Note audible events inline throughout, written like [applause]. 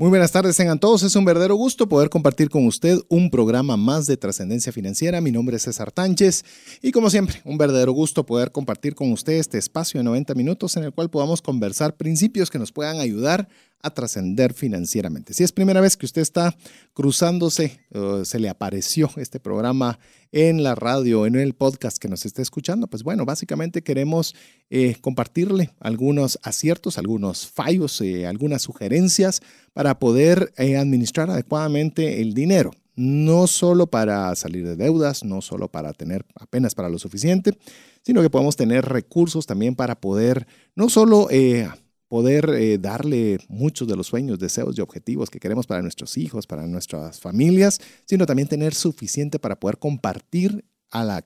Muy buenas tardes, tengan todos. Es un verdadero gusto poder compartir con usted un programa más de trascendencia financiera. Mi nombre es César Tánchez y como siempre, un verdadero gusto poder compartir con usted este espacio de 90 minutos en el cual podamos conversar principios que nos puedan ayudar a trascender financieramente. Si es primera vez que usted está cruzándose, se le apareció este programa en la radio, en el podcast que nos esté escuchando, pues bueno, básicamente queremos eh, compartirle algunos aciertos, algunos fallos, eh, algunas sugerencias para poder eh, administrar adecuadamente el dinero. No solo para salir de deudas, no solo para tener apenas para lo suficiente, sino que podemos tener recursos también para poder no solo poder eh, darle muchos de los sueños, deseos y objetivos que queremos para nuestros hijos, para nuestras familias, sino también tener suficiente para poder compartir a, la,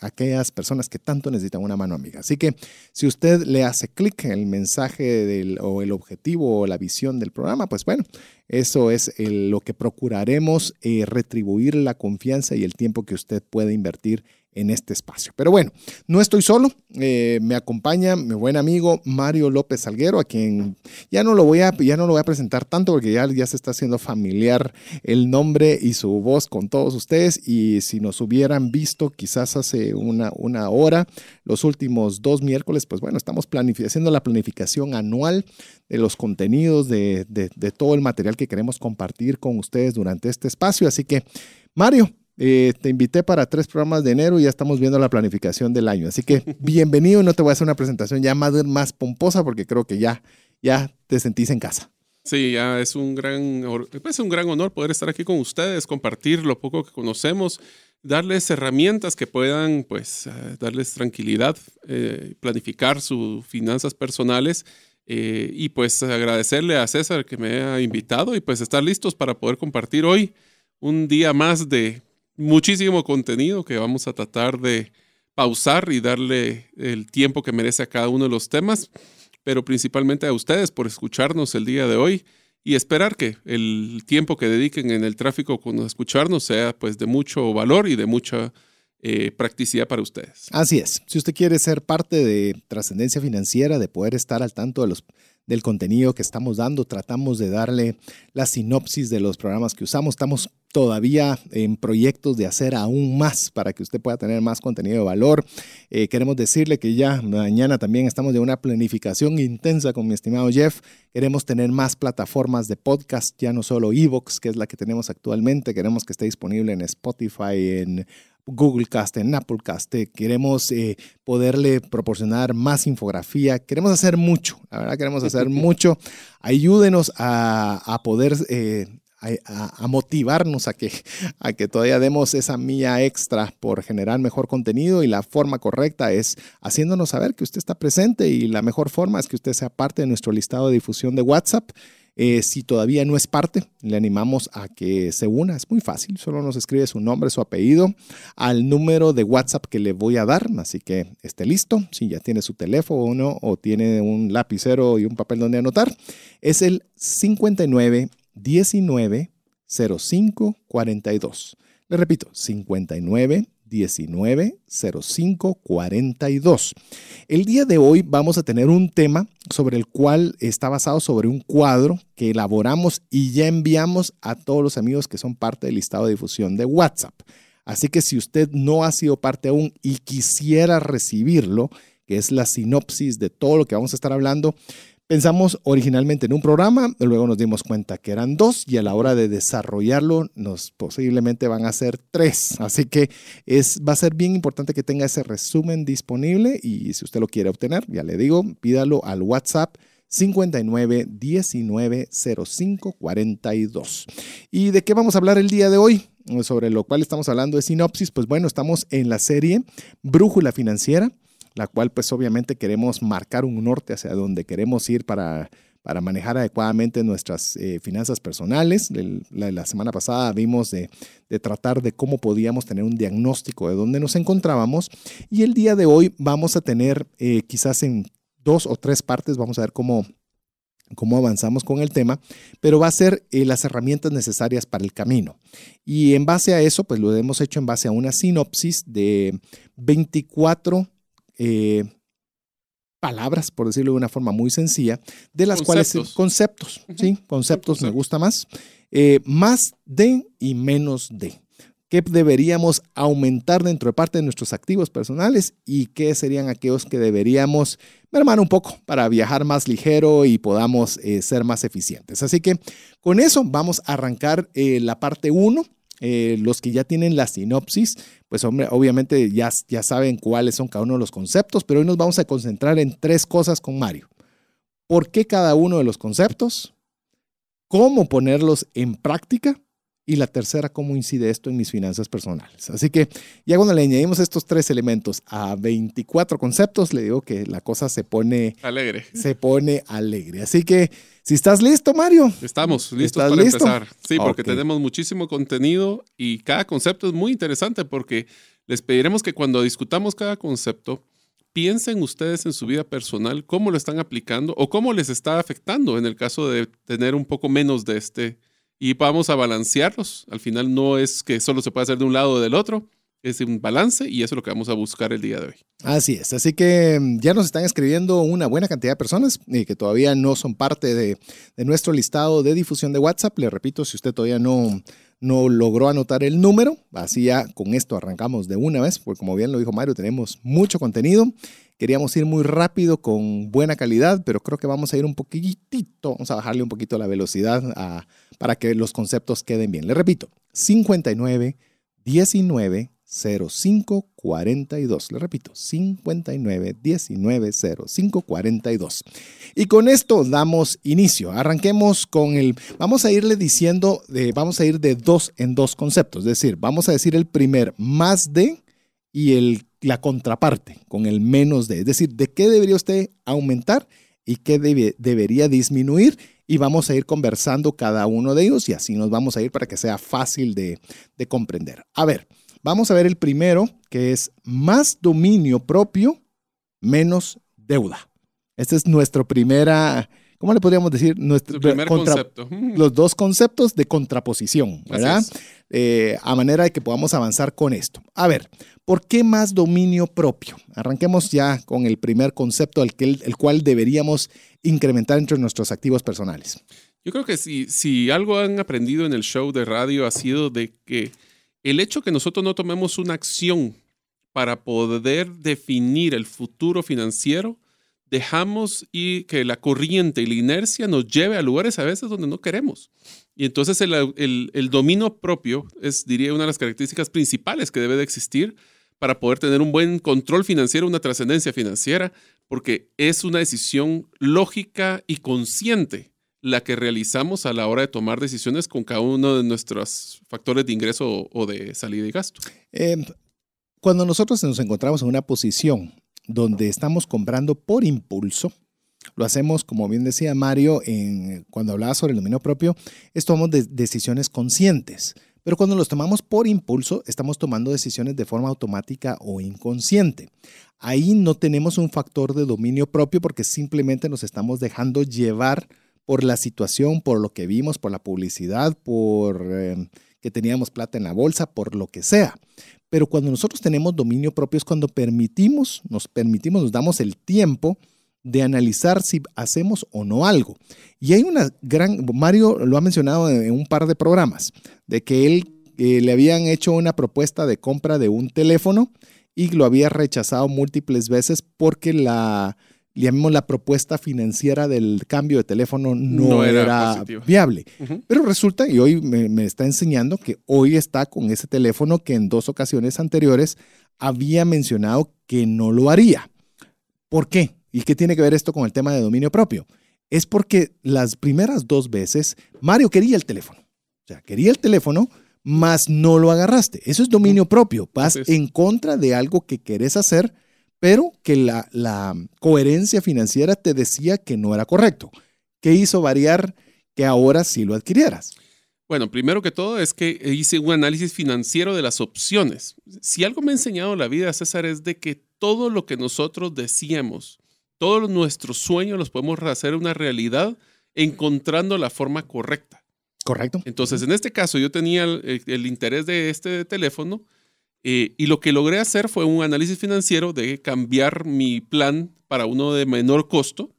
aquellas personas que tanto necesitan una mano amiga. Así que si usted le hace clic en el mensaje del, o el objetivo o la visión del programa, pues bueno, eso es lo que procuraremos eh, retribuir la confianza y el tiempo que usted puede invertir en este espacio. Pero bueno, no estoy solo, eh, me acompaña mi buen amigo Mario López Salguero, a quien ya no lo voy a, ya no lo voy a presentar tanto porque ya, ya se está haciendo familiar el nombre y su voz con todos ustedes y si nos hubieran visto quizás hace una, una hora, los últimos dos miércoles, pues bueno, estamos haciendo la planificación anual de los contenidos, de, de, de todo el material que queremos compartir con ustedes durante este espacio. Así que, Mario, eh, te invité para tres programas de enero y ya estamos viendo la planificación del año. Así que [laughs] bienvenido. No te voy a hacer una presentación ya más, más pomposa porque creo que ya, ya te sentís en casa. Sí, ya es un gran, pues, un gran honor poder estar aquí con ustedes, compartir lo poco que conocemos, darles herramientas que puedan, pues, eh, darles tranquilidad, eh, planificar sus finanzas personales y pues agradecerle a César que me ha invitado y pues estar listos para poder compartir hoy un día más de muchísimo contenido que vamos a tratar de pausar y darle el tiempo que merece a cada uno de los temas, pero principalmente a ustedes por escucharnos el día de hoy y esperar que el tiempo que dediquen en el tráfico con escucharnos sea pues de mucho valor y de mucha eh, practicidad para ustedes. Así es. Si usted quiere ser parte de trascendencia financiera, de poder estar al tanto de los del contenido que estamos dando, tratamos de darle la sinopsis de los programas que usamos. Estamos todavía en proyectos de hacer aún más para que usted pueda tener más contenido de valor. Eh, queremos decirle que ya mañana también estamos de una planificación intensa con mi estimado Jeff. Queremos tener más plataformas de podcast, ya no solo Evox, que es la que tenemos actualmente. Queremos que esté disponible en Spotify, en Google Cast, en Apple Cast. Queremos eh, poderle proporcionar más infografía. Queremos hacer mucho, la verdad queremos hacer [laughs] mucho. Ayúdenos a, poder... Eh, a, motivarnos a que, a que todavía demos esa mía extra por generar mejor contenido y la forma correcta es haciéndonos saber que usted está presente y la mejor forma es que usted sea parte de nuestro listado de difusión de WhatsApp eh, si todavía no es parte, le animamos a que se una. Es muy fácil, solo nos escribe su nombre, su apellido al número de WhatsApp que le voy a dar. Así que esté listo. Si ya tiene su teléfono o tiene un lapicero y un papel donde anotar, es el 59 19 05 42. Le repito, 59 190542. El día de hoy vamos a tener un tema sobre el cual está basado sobre un cuadro que elaboramos y ya enviamos a todos los amigos que son parte del listado de difusión de WhatsApp. Así que si usted no ha sido parte aún y quisiera recibirlo, que es la sinopsis de todo lo que vamos a estar hablando, Pensamos originalmente en un programa, luego nos dimos cuenta que eran dos y a la hora de desarrollarlo nos posiblemente van a ser tres. Así que va a ser bien importante que tenga ese resumen disponible y si usted lo quiere obtener, ya le digo, pídalo al WhatsApp 59 19 05 42. ¿Y de qué vamos a hablar el día de hoy? Sobre lo cual estamos hablando de sinopsis. Pues bueno, estamos en la serie Brújula Financiera la cual pues obviamente queremos marcar un norte hacia donde queremos ir para, para manejar adecuadamente nuestras eh, finanzas personales. la, semana pasada vimos de, tratar de cómo podíamos tener un diagnóstico de dónde nos encontrábamos y el día de hoy vamos a tener eh, quizás en dos o tres partes, vamos a ver cómo cómo avanzamos con el tema, pero va a ser eh, las herramientas necesarias para el camino. Y en base a eso, pues lo hemos hecho en base a una sinopsis de 24 palabras, por decirlo de una forma muy sencilla, de las cuales conceptos, ¿sí? Conceptos me gusta más. Eh, más de y menos de. ¿Qué deberíamos aumentar dentro de parte de nuestros activos personales y qué serían aquellos que deberíamos mermar un poco para viajar más ligero y podamos eh, ser más eficientes? Así que con eso vamos a arrancar eh, la parte 1 eh, los que ya tienen la sinopsis, pues hombre, obviamente ya, ya saben cuáles son cada uno de los conceptos, pero hoy nos vamos a concentrar en tres cosas con Mario. ¿Por qué cada uno de los conceptos? ¿Cómo ponerlos en práctica? Y la tercera, cómo incide esto en mis finanzas personales. Así que ya cuando le añadimos estos tres elementos a 24 conceptos, le digo que la cosa se pone alegre. Se pone alegre. Así que si estás listo, Mario. Estamos listos para empezar. Sí, porque tenemos muchísimo contenido y cada concepto es muy interesante porque les pediremos que cuando discutamos cada concepto, piensen ustedes en su vida personal, cómo lo están aplicando o cómo les está afectando en el caso de tener un poco menos de este y vamos a balancearlos. Al final no es que solo se puede hacer de un lado o del otro, es un balance y eso es lo que vamos a buscar el día de hoy. Así es, así que mm, ya nos están escribiendo una buena cantidad de personas que todavía no son parte de, nuestro listado de difusión de WhatsApp. Le repito, si usted todavía no, no logró anotar el número, así ya con esto arrancamos de una vez, porque como bien lo dijo Mario, tenemos mucho contenido. Queríamos ir muy rápido con buena calidad, pero creo que vamos a ir un poquitito, vamos a bajarle un poquito la velocidad para que los conceptos queden bien. Le repito, 59 19 05 42. Le repito, 59 19 05 42. Y con esto damos inicio. Arranquemos con el. Vamos a irle diciendo, vamos a ir de dos en dos conceptos. Es decir, vamos a decir el primer más de y el, la contraparte con el menos de. Es decir, de qué debería usted aumentar y qué debería disminuir y vamos a ir conversando cada uno de ellos y así nos vamos a ir para que sea fácil de, comprender. A ver, vamos a ver el primero, que es más dominio propio, menos deuda. Este es nuestro primera, ¿cómo le podríamos decir? Nuestro primer concepto. Los dos conceptos de contraposición, ¿verdad? Eh, a manera de que podamos avanzar con esto. A ver, ¿por qué más dominio propio? Arranquemos ya con el primer concepto, el, que, el cual deberíamos incrementar entre nuestros activos personales. Yo creo que si, si algo han aprendido en el show de radio ha sido de que el hecho que nosotros no tomemos una acción para poder definir el futuro financiero, dejamos y que la corriente y la inercia nos lleve a lugares a veces donde no queremos. Y entonces el, el, el dominio propio es, diría, una de las características principales que debe de existir para poder tener un buen control financiero, una trascendencia financiera, porque es una decisión lógica y consciente la que realizamos a la hora de tomar decisiones con cada uno de nuestros factores de ingreso o de salida y gasto. Em, cuando nosotros nos encontramos en una posición donde estamos comprando por impulso, lo hacemos, como bien decía Mario, en, cuando hablaba sobre el dominio propio, es tomamos decisiones conscientes. Pero cuando los tomamos por impulso, estamos tomando decisiones de forma automática o inconsciente. Ahí no tenemos un factor de dominio propio porque simplemente nos estamos dejando llevar por la situación, por lo que vimos, por la publicidad, por eh, que teníamos plata en la bolsa, por lo que sea. Pero cuando nosotros tenemos dominio propio es cuando permitimos, nos permitimos, nos damos el tiempo de analizar si hacemos o no algo. Y hay una gran, Mario lo ha mencionado en un par de programas, de que él eh, le habían hecho una propuesta de compra de un teléfono y lo había rechazado múltiples veces porque la, llamemos la propuesta financiera del cambio de teléfono no, era, viable. Pero resulta, y hoy me, me, está enseñando que hoy está con ese teléfono que en dos ocasiones anteriores había mencionado que no lo haría. ¿Por qué? ¿Y qué tiene que ver esto con el tema de dominio propio? Es porque las primeras dos veces Mario quería el teléfono. O sea, quería el teléfono, mas no lo agarraste. Eso es dominio propio. Vas en contra de algo que querés hacer, pero que la, la coherencia financiera te decía que no era correcto. ¿Qué hizo variar que ahora sí lo adquirieras? Bueno, primero que todo es que hice un análisis financiero de las opciones. Si algo me ha enseñado la vida, César, es de que todo lo que nosotros decíamos, todos nuestros sueños los podemos hacer una realidad encontrando la forma correcta. Correcto. Entonces, en este caso, yo tenía el, el interés de este teléfono eh, y lo que logré hacer fue un análisis financiero de cambiar mi plan para uno de menor costo,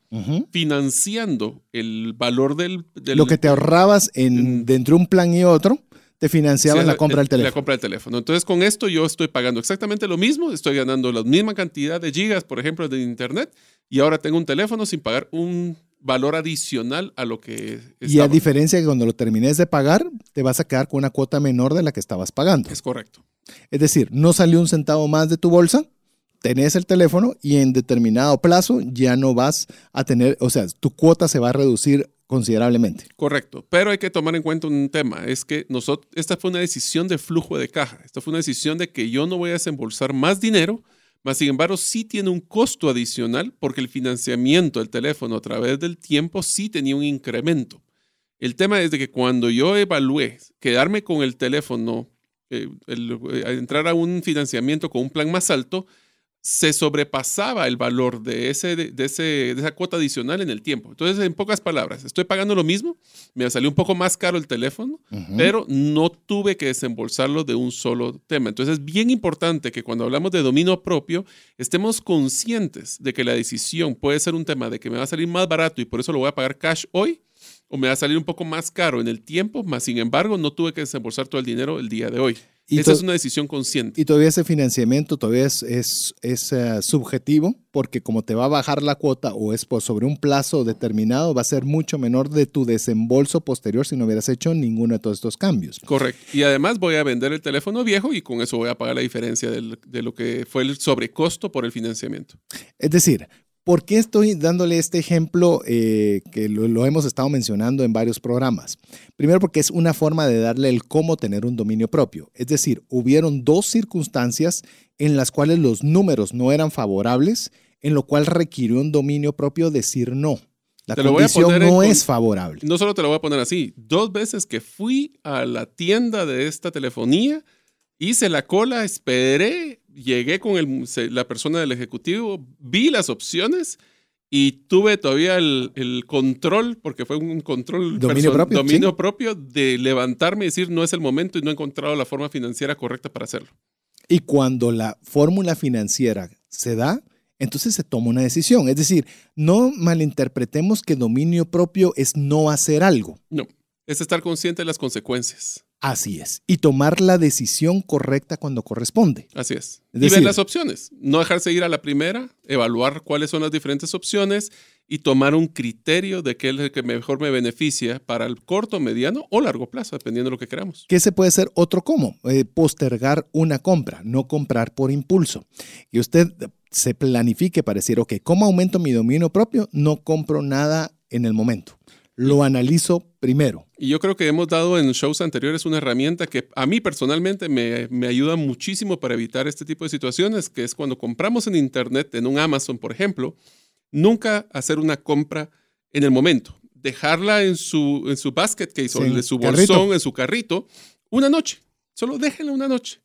financiando el valor del, Lo que te ahorrabas en, dentro de un plan y otro, te financiaba la compra del teléfono. La compra del teléfono. Entonces, con esto yo estoy pagando exactamente lo mismo, estoy ganando la misma cantidad de gigas, por ejemplo, de internet, y ahora tengo un teléfono sin pagar un valor adicional a lo que estaba. Y a diferencia de que cuando lo termines de pagar, te vas a quedar con una cuota menor de la que estabas pagando. Es correcto. Es decir, no salió un centavo más de tu bolsa, tenés el teléfono y en determinado plazo ya no vas a tener, o sea, tu cuota se va a reducir considerablemente. Correcto, pero hay que tomar en cuenta un tema, es que nosotros, esta fue una decisión de flujo de caja, esta fue una decisión de que yo no voy a desembolsar más dinero, mas sin embargo sí tiene un costo adicional porque el financiamiento del teléfono a través del tiempo sí tenía un incremento. El tema es de que cuando yo evalué quedarme con el teléfono eh, eh, entrar a un financiamiento con un plan más alto, se sobrepasaba el valor de, ese, de, ese, de esa cuota adicional en el tiempo. Entonces, en pocas palabras, estoy pagando lo mismo, me salió un poco más caro el teléfono, pero no tuve que desembolsarlo de un solo tema. Entonces, es bien importante que cuando hablamos de dominio propio, estemos conscientes de que la decisión puede ser un tema de que me va a salir más barato y por eso lo voy a pagar cash hoy, o me va a salir un poco más caro en el tiempo, más sin embargo no tuve que desembolsar todo el dinero el día de hoy. Y Esa es una decisión consciente. Y todavía ese financiamiento todavía es, es, eh, subjetivo porque como te va a bajar la cuota o es por sobre un plazo determinado, va a ser mucho menor de tu desembolso posterior si no hubieras hecho ninguno de todos estos cambios. Correcto. Y además voy a vender el teléfono viejo y con eso voy a pagar la diferencia de lo que fue el sobrecosto por el financiamiento. Es decir, ¿Por qué estoy dándole este ejemplo eh, que lo, hemos estado mencionando en varios programas? Primero porque es una forma de darle el cómo tener un dominio propio. Es decir, hubieron dos circunstancias en las cuales los números no eran favorables, en lo cual requirió un dominio propio decir no. La condición no es favorable. No solo te lo voy a poner así, dos veces que fui a la tienda de esta telefonía, hice la cola, esperé llegué con el, la persona del ejecutivo, vi las opciones y tuve todavía el, control, porque fue un control dominio, propio, dominio propio, de levantarme y decir no es el momento y no he encontrado la forma financiera correcta para hacerlo. Y cuando la fórmula financiera se da, entonces se toma una decisión. Es decir, no malinterpretemos que dominio propio es no hacer algo. No, es estar consciente de las consecuencias. Así es. Y tomar la decisión correcta cuando corresponde. Así es. y ver las opciones. No dejarse ir a la primera, evaluar cuáles son las diferentes opciones y tomar un criterio de qué es el que mejor me beneficia para el corto, mediano o largo plazo, dependiendo de lo que queramos. Que se puede ser otro cómo. Eh, postergar una compra, no comprar por impulso. Y usted se planifique para decir, ok, ¿cómo aumento mi dominio propio? No compro nada en el momento lo analizo primero. Y yo creo que hemos dado en shows anteriores una herramienta que a mí personalmente me, me, ayuda muchísimo para evitar este tipo de situaciones, que es cuando compramos en Internet, en un Amazon, por ejemplo, nunca hacer una compra en el momento. Dejarla en su, en su basket case o en su bolsón, en su carrito, una noche. Solo déjenla una noche.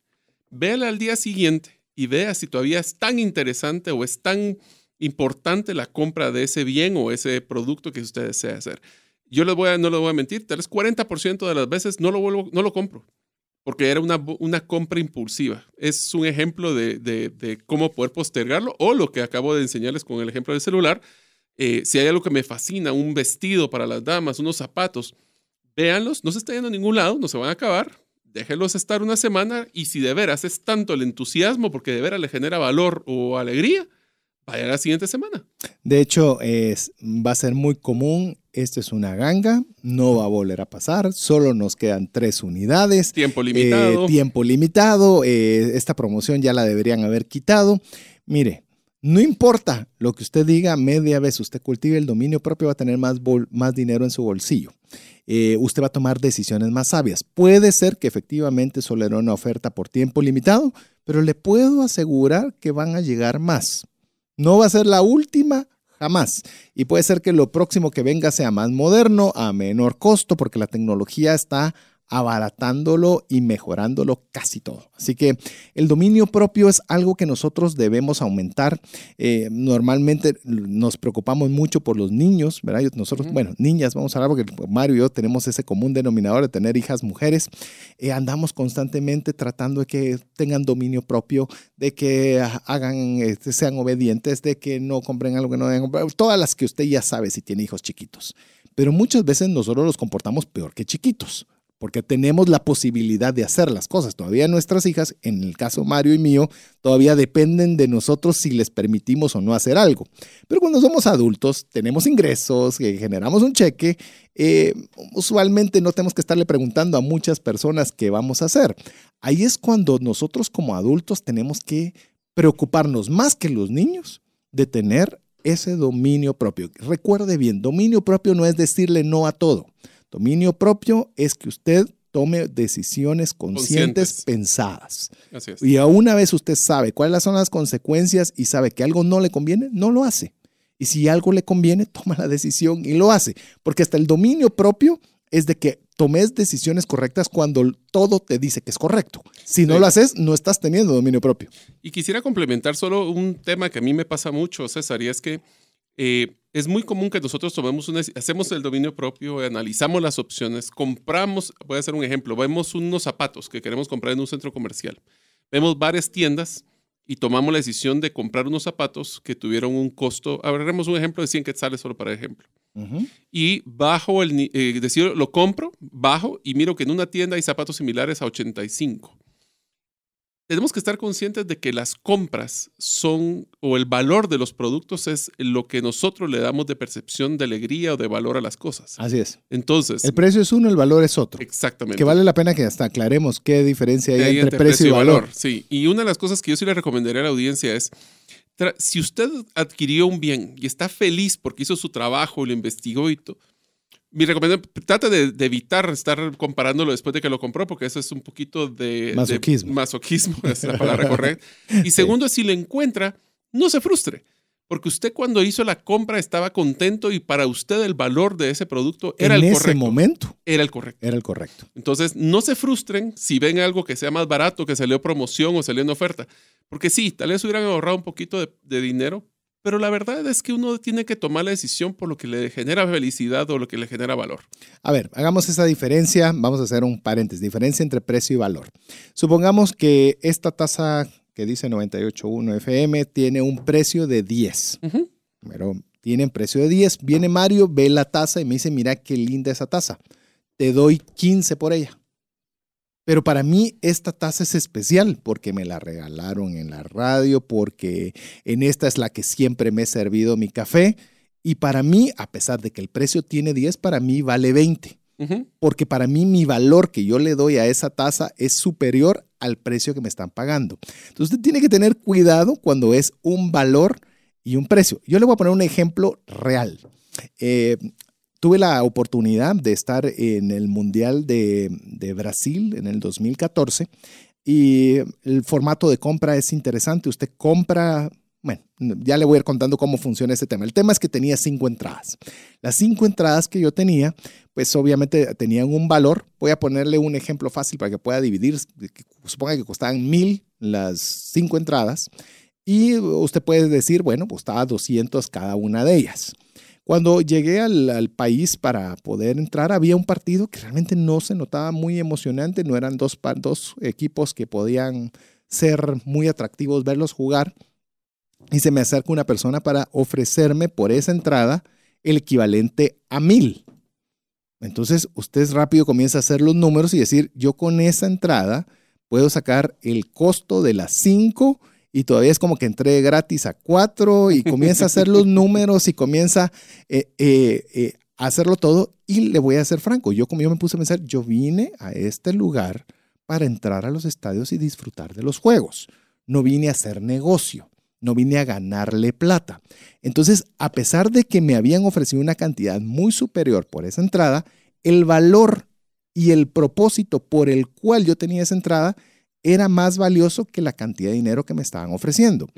Véala al día siguiente y vea si todavía es tan interesante o es tan importante la compra de ese bien o ese producto que usted desea hacer. Yo les voy a, no les voy a mentir, tal vez 40% de las veces no lo, vuelvo, no lo compro, porque era una, una compra impulsiva. Es un ejemplo de, de, cómo poder postergarlo o lo que acabo de enseñarles con el ejemplo del celular. Eh, si hay algo que me fascina, un vestido para las damas, unos zapatos, véanlos, no se está yendo a ningún lado, no se van a acabar, déjenlos estar una semana y si de veras es tanto el entusiasmo porque de veras le genera valor o alegría, vaya la siguiente semana. De hecho, es, va a ser muy común. Esto es una ganga, no va a volver a pasar. Solo nos quedan tres unidades. Tiempo limitado. Eh, tiempo limitado. Eh, esta promoción ya la deberían haber quitado. Mire, no importa lo que usted diga, media vez usted cultive el dominio propio, va a tener más, más dinero en su bolsillo. Eh, usted va a tomar decisiones más sabias. Puede ser que efectivamente solo era una oferta por tiempo limitado, pero le puedo asegurar que van a llegar más. No va a ser la última jamás. Y puede ser que lo próximo que venga sea más moderno, a menor costo, porque la tecnología está abaratándolo y mejorándolo casi todo. Así que el dominio propio es algo que nosotros debemos aumentar. Eh, normalmente nos preocupamos mucho por los niños, ¿verdad? Nosotros, bueno, niñas, vamos a hablar porque Mario y yo tenemos ese común denominador de tener hijas mujeres. Eh, andamos constantemente tratando de que tengan dominio propio, de que hagan, este, sean obedientes, de que no compren algo que no deben comprar, todas las que usted ya sabe si tiene hijos chiquitos. Pero muchas veces nosotros los comportamos peor que chiquitos porque tenemos la posibilidad de hacer las cosas. Todavía nuestras hijas, en el caso Mario y mío, todavía dependen de nosotros si les permitimos o no hacer algo. Pero cuando somos adultos, tenemos ingresos, eh, generamos un cheque, eh, usualmente no tenemos que estarle preguntando a muchas personas qué vamos a hacer. Ahí es cuando nosotros como adultos tenemos que preocuparnos más que los niños de tener ese dominio propio. Recuerde bien, dominio propio no es decirle no a todo. Dominio propio es que usted tome decisiones conscientes, pensadas. Y a una vez usted sabe cuáles son las consecuencias y sabe que algo no le conviene, no lo hace. Y si algo le conviene, [laughs] toma la decisión y lo hace. Porque hasta el dominio propio es de que tomes decisiones correctas cuando todo te dice que es correcto. Si no lo haces, no estás teniendo dominio propio. Y quisiera complementar solo un tema que a mí me pasa mucho, César, y es que eh, es muy común que nosotros tomemos una, hacemos el dominio propio, analizamos las opciones, compramos, voy a hacer un ejemplo, vemos unos zapatos que queremos comprar en un centro comercial. Vemos varias tiendas y tomamos la decisión de comprar unos zapatos que tuvieron un costo, agarremos un ejemplo de 100 quetzales solo para ejemplo. Y bajo el, eh, decir, lo compro, bajo y miro que en una tienda hay zapatos similares a 85 tenemos que estar conscientes de que las compras son, o el valor de los productos es lo que nosotros le damos de percepción de alegría o de valor a las cosas. Así es. Entonces. El precio es uno, el valor es otro. Exactamente. Que vale la pena que hasta aclaremos qué diferencia hay, entre, precio, y valor. Sí, y una de las cosas que yo sí le recomendaría a la audiencia es, si usted adquirió un bien y está feliz porque hizo su trabajo y lo investigó y todo, mi recomendación, trata de, evitar estar comparándolo después de que lo compró, porque eso es un poquito de masoquismo. masoquismo, [laughs] es la palabra [laughs] correcta. Y segundo, si lo encuentra, no se frustre, porque usted cuando hizo la compra estaba contento y para usted el valor de ese producto era el correcto. En ese momento. Era el correcto. Era el correcto. Entonces, no se frustren si ven algo que sea más barato, que salió promoción o salió en oferta. Porque sí, tal vez hubieran ahorrado un poquito de dinero, pero la verdad es que uno tiene que tomar la decisión por lo que le genera felicidad o lo que le genera valor. A ver, hagamos esa diferencia. Vamos a hacer un paréntesis, diferencia entre precio y valor. Supongamos que esta tasa que dice 98.1 FM tiene un precio de 10. Pero tiene precio de 10. Viene Mario, ve la tasa y me dice, mira qué linda esa tasa. Te doy 15 por ella. Pero para mí esta taza es especial porque me la regalaron en la radio, porque en esta es la que siempre me he servido mi café. Y para mí, a pesar de que el precio tiene 10, para mí vale 20. Porque para mí mi valor que yo le doy a esa taza es superior al precio que me están pagando. Entonces usted tiene que tener cuidado cuando es un valor y un precio. Yo le voy a poner un ejemplo real. Eh, tuve la oportunidad de estar en el Mundial de, Brasil en el 2014 y el formato de compra es interesante. Usted compra, bueno, ya le voy a ir contando cómo funciona ese tema. El tema es que tenía cinco entradas. Las cinco entradas que yo tenía, pues obviamente tenían un valor. Voy a ponerle un ejemplo fácil para que pueda dividir. Suponga que costaban mil las cinco entradas. Y usted puede decir, bueno, estaba 200 cada una de ellas. Cuando llegué al, país para poder entrar, había un partido que realmente no se notaba muy emocionante, no eran dos, dos equipos que podían ser muy atractivos verlos jugar. Y se me acerca una persona para ofrecerme por esa entrada el equivalente a mil. Entonces usted rápido comienza a hacer los números y decir, yo con esa entrada puedo sacar el costo de las cinco y todavía es como que entré gratis a cuatro y comienza a hacer los [laughs] números y comienza eh, eh, eh, a hacerlo todo. Y le voy a ser franco, yo como yo me puse a pensar, yo vine a este lugar para entrar a los estadios y disfrutar de los juegos. No vine a hacer negocio, no vine a ganarle plata. Entonces, a pesar de que me habían ofrecido una cantidad muy superior por esa entrada, el valor y el propósito por el cual yo tenía esa entrada era más valioso que la cantidad de dinero que me estaban ofreciendo.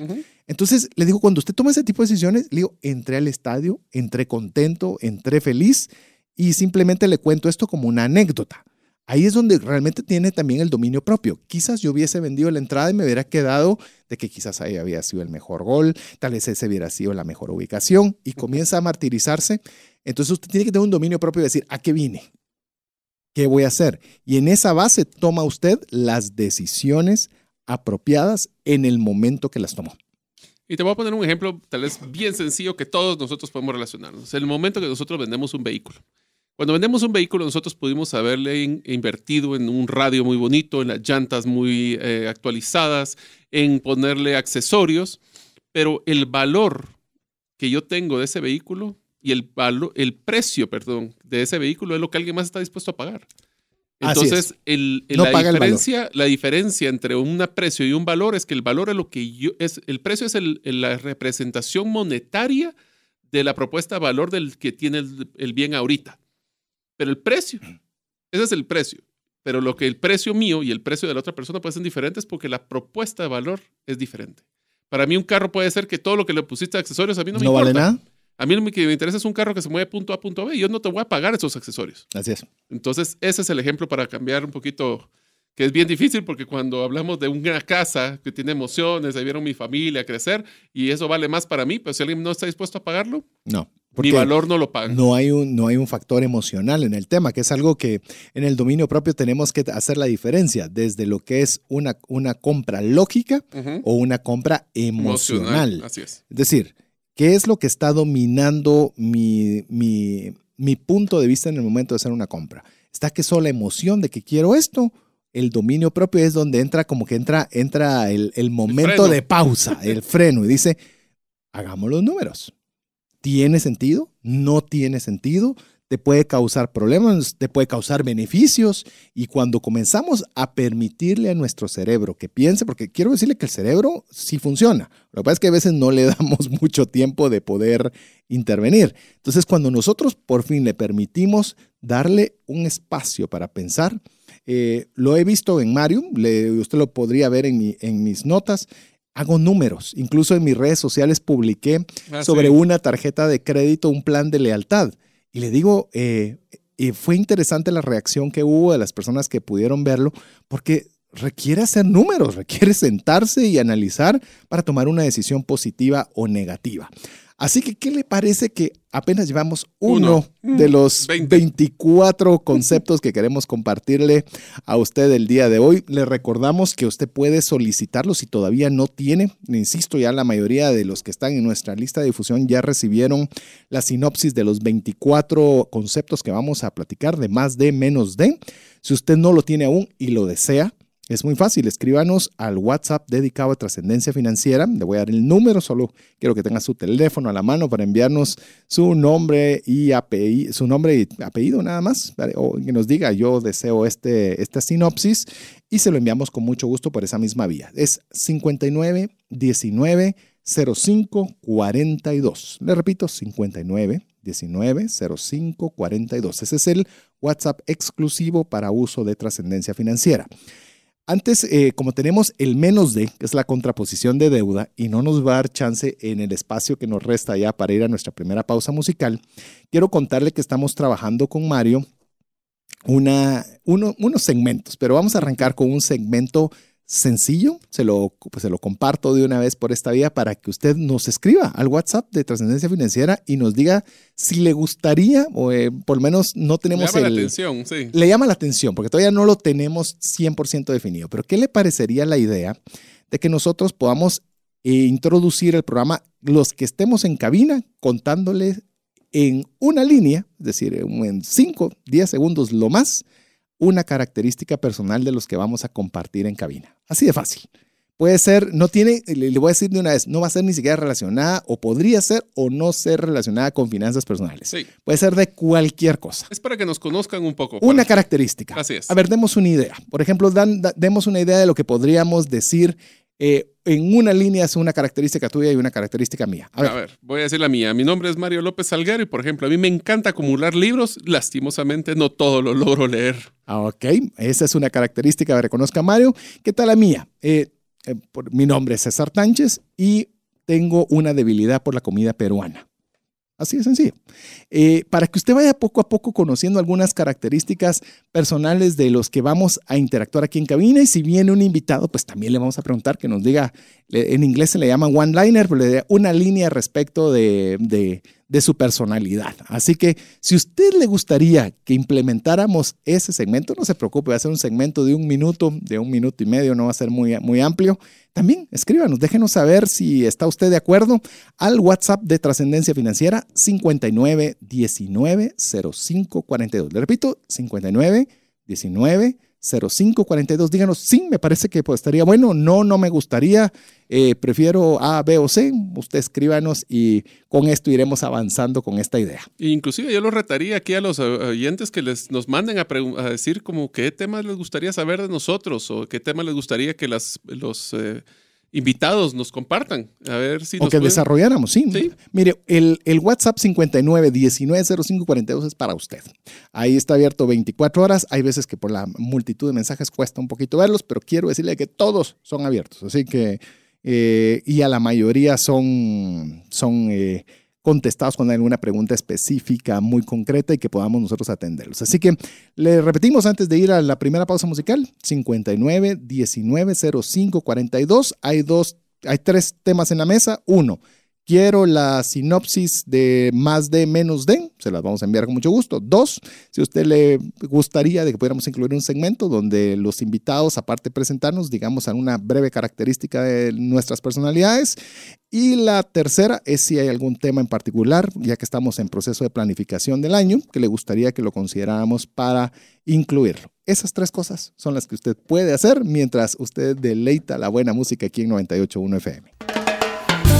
Entonces, le digo, cuando usted toma ese tipo de decisiones, le digo, entré al estadio, entré contento, entré feliz y simplemente le cuento esto como una anécdota. Ahí es donde realmente tiene también el dominio propio. Quizás yo hubiese vendido la entrada y me hubiera quedado de que quizás ahí había sido el mejor gol, tal vez ese hubiera sido la mejor ubicación y comienza a martirizarse. Entonces usted tiene que tener un dominio propio y decir, ¿a qué vine? ¿Qué voy a hacer? Y en esa base toma usted las decisiones apropiadas en el momento que las tomó. Y te voy a poner un ejemplo tal vez bien sencillo que todos nosotros podemos relacionarnos. El momento que nosotros vendemos un vehículo. Cuando vendemos un vehículo, nosotros pudimos haberle in- invertido en un radio muy bonito, en las llantas muy eh, actualizadas, en ponerle accesorios, pero el valor que yo tengo de ese vehículo y el, valo- el precio, perdón, de ese vehículo es lo que alguien más está dispuesto a pagar. Entonces, el, el- No la, valor. diferencia, la diferencia entre un precio y un valor es que el valor es lo que yo, es, el precio es el- la representación monetaria de la propuesta de valor del que tiene el, bien ahorita. Pero el precio, ese es el precio. Pero lo que el precio mío y el precio de la otra persona pueden ser diferentes porque la propuesta de valor es diferente. Para mí un carro puede ser que todo lo que le pusiste de accesorios a mí no me ¿No importa. vale nada? A mí lo que me interesa es un carro que se mueve punto A punto B y yo no te voy a pagar esos accesorios. Así es. Entonces, ese es el ejemplo para cambiar un poquito, que es bien difícil porque cuando hablamos de una casa que tiene emociones, ahí vieron mi familia crecer y eso vale más para mí, pero si alguien no está dispuesto a pagarlo, No. mi valor no lo paga. No hay, un, no hay un factor emocional en el tema, que es algo que en el dominio propio tenemos que hacer la diferencia desde lo que es una, una compra lógica Ujú. o una compra emocional. Así es. Es decir, ¿qué es lo que está dominando mi, mi, mi punto de vista en el momento de hacer una compra? ¿Está que solo la emoción de que quiero esto? El dominio propio es donde entra como que entra, entra el, el momento de pausa, el freno, y dice, hagamos los números. ¿Tiene sentido? ¿No tiene sentido? Te puede causar problemas, te puede causar beneficios. Y cuando comenzamos a permitirle a nuestro cerebro que piense, porque quiero decirle que el cerebro sí funciona. Lo que pasa es que a veces no le [laughs] damos mucho tiempo de poder intervenir. Entonces, cuando nosotros por fin le permitimos darle un espacio para pensar, eh, lo he visto en Mario, le- usted lo podría ver en, mi- en mis notas. Hago números, incluso en mis redes sociales publiqué Ah, sobre sí. una tarjeta de crédito, un plan de lealtad. Y le digo, eh, fue interesante la reacción que hubo de las personas que pudieron verlo, porque requiere hacer números, requiere sentarse y analizar para tomar una decisión positiva o negativa. Así que, ¿qué le parece que apenas llevamos uno, Uno. de los 20. 24 conceptos que queremos compartirle a usted el día de hoy? Le recordamos que usted puede solicitarlo si todavía no tiene. Insisto, ya la mayoría de los que están en nuestra lista de difusión ya recibieron la sinopsis de los 24 conceptos que vamos a platicar de más de menos de. Si usted no lo tiene aún y lo desea, es muy fácil, escríbanos al WhatsApp dedicado a trascendencia financiera. Le voy a dar el número, solo quiero que tenga su teléfono a la mano para enviarnos su nombre y apellido, su nombre y apellido nada más, o que nos diga yo deseo este, esta sinopsis y se lo enviamos con mucho gusto por esa misma vía. Es 59 19 05 42. Le repito, 59 19 05 42. Ese es el WhatsApp exclusivo para uso de trascendencia financiera. Antes, eh, como tenemos el menos de, que es la contraposición de deuda, y no nos va a dar chance en el espacio que nos resta ya para ir a nuestra primera pausa musical, quiero contarle que estamos trabajando con Mario unos segmentos, pero vamos a arrancar con un segmento sencillo, se lo, pues se lo comparto de una vez por esta vía para que usted nos escriba al WhatsApp de Trascendencia Financiera y nos diga si le gustaría, o eh, por lo menos no tenemos llama el la atención, sí. le llama la atención porque todavía no lo tenemos 100% definido, pero ¿qué le parecería la idea de que nosotros podamos eh, introducir el programa los que estemos en cabina contándoles en una línea, es decir, en 5, 10 segundos lo más, una característica personal de los que vamos a compartir en cabina? Así de fácil. Puede ser, no tiene, le, voy a decir de una vez, no va a ser ni siquiera relacionada o podría ser o no ser relacionada con finanzas personales. Sí. Puede ser de cualquier cosa. Es para que nos conozcan un poco. Una característica. Así es. A ver, demos una idea. Por ejemplo, dan- da- demos una idea de lo que podríamos decir eh, en una línea es una característica tuya y una característica mía. A ver. voy a decir la mía. Mi nombre es Mario López Salguero y, por ejemplo, a mí me encanta acumular libros. Lastimosamente, no todo lo logro leer. Ah, ok, esa es una característica que reconozca Mario. ¿Qué tal la mía? Eh, eh, mi nombre es César Tánchez y tengo una debilidad por la comida peruana. Así de sencillo. Eh, para que usted vaya poco a poco conociendo algunas características personales de los que vamos a interactuar aquí en cabina y si viene un invitado, pues también le vamos a preguntar que nos diga, en inglés se le llama one-liner, pero le dé una línea respecto de su personalidad. Así que si usted le gustaría que implementáramos ese segmento, no se preocupe, va a ser un segmento de un minuto, de un minuto y medio, no va a ser muy, muy amplio. También escríbanos, déjenos saber si está usted de acuerdo al WhatsApp de Trascendencia Financiera 59190542. Le repito, 5919 0542. Díganos, sí, me parece que pues, estaría bueno. No, no me gustaría. Eh, prefiero A, B o C. Usted escríbanos y con esto iremos avanzando con esta idea. Inclusive yo lo retaría aquí a los oyentes que les, nos manden a, decir como qué temas les gustaría saber de nosotros o qué temas les gustaría que las, los... Eh, invitados nos compartan. A ver si o que desarrolláramos, sí. Mire, el, el WhatsApp 59 190542 es para usted. Ahí está abierto 24 horas. Hay veces que por la multitud de mensajes cuesta un poquito verlos, pero quiero decirle que todos son abiertos. Así que, eh, y a la mayoría son, son eh, contestados con alguna pregunta específica muy concreta y que podamos nosotros atenderlos. Así que le repetimos antes de ir a la primera pausa musical, 59 19 05 42. Hay dos, hay tres temas en la mesa. Uno, quiero la sinopsis de más de menos de, se las vamos a enviar con mucho gusto. Dos, si a usted le gustaría de que pudiéramos incluir un segmento donde los invitados, aparte de presentarnos, digamos alguna breve característica de nuestras personalidades. Y la tercera es si hay algún tema en particular, ya que estamos en proceso de planificación del año, que le gustaría que lo consideráramos para incluirlo. Esas tres cosas son las que usted puede hacer mientras usted deleita la buena música aquí en 98.1 FM.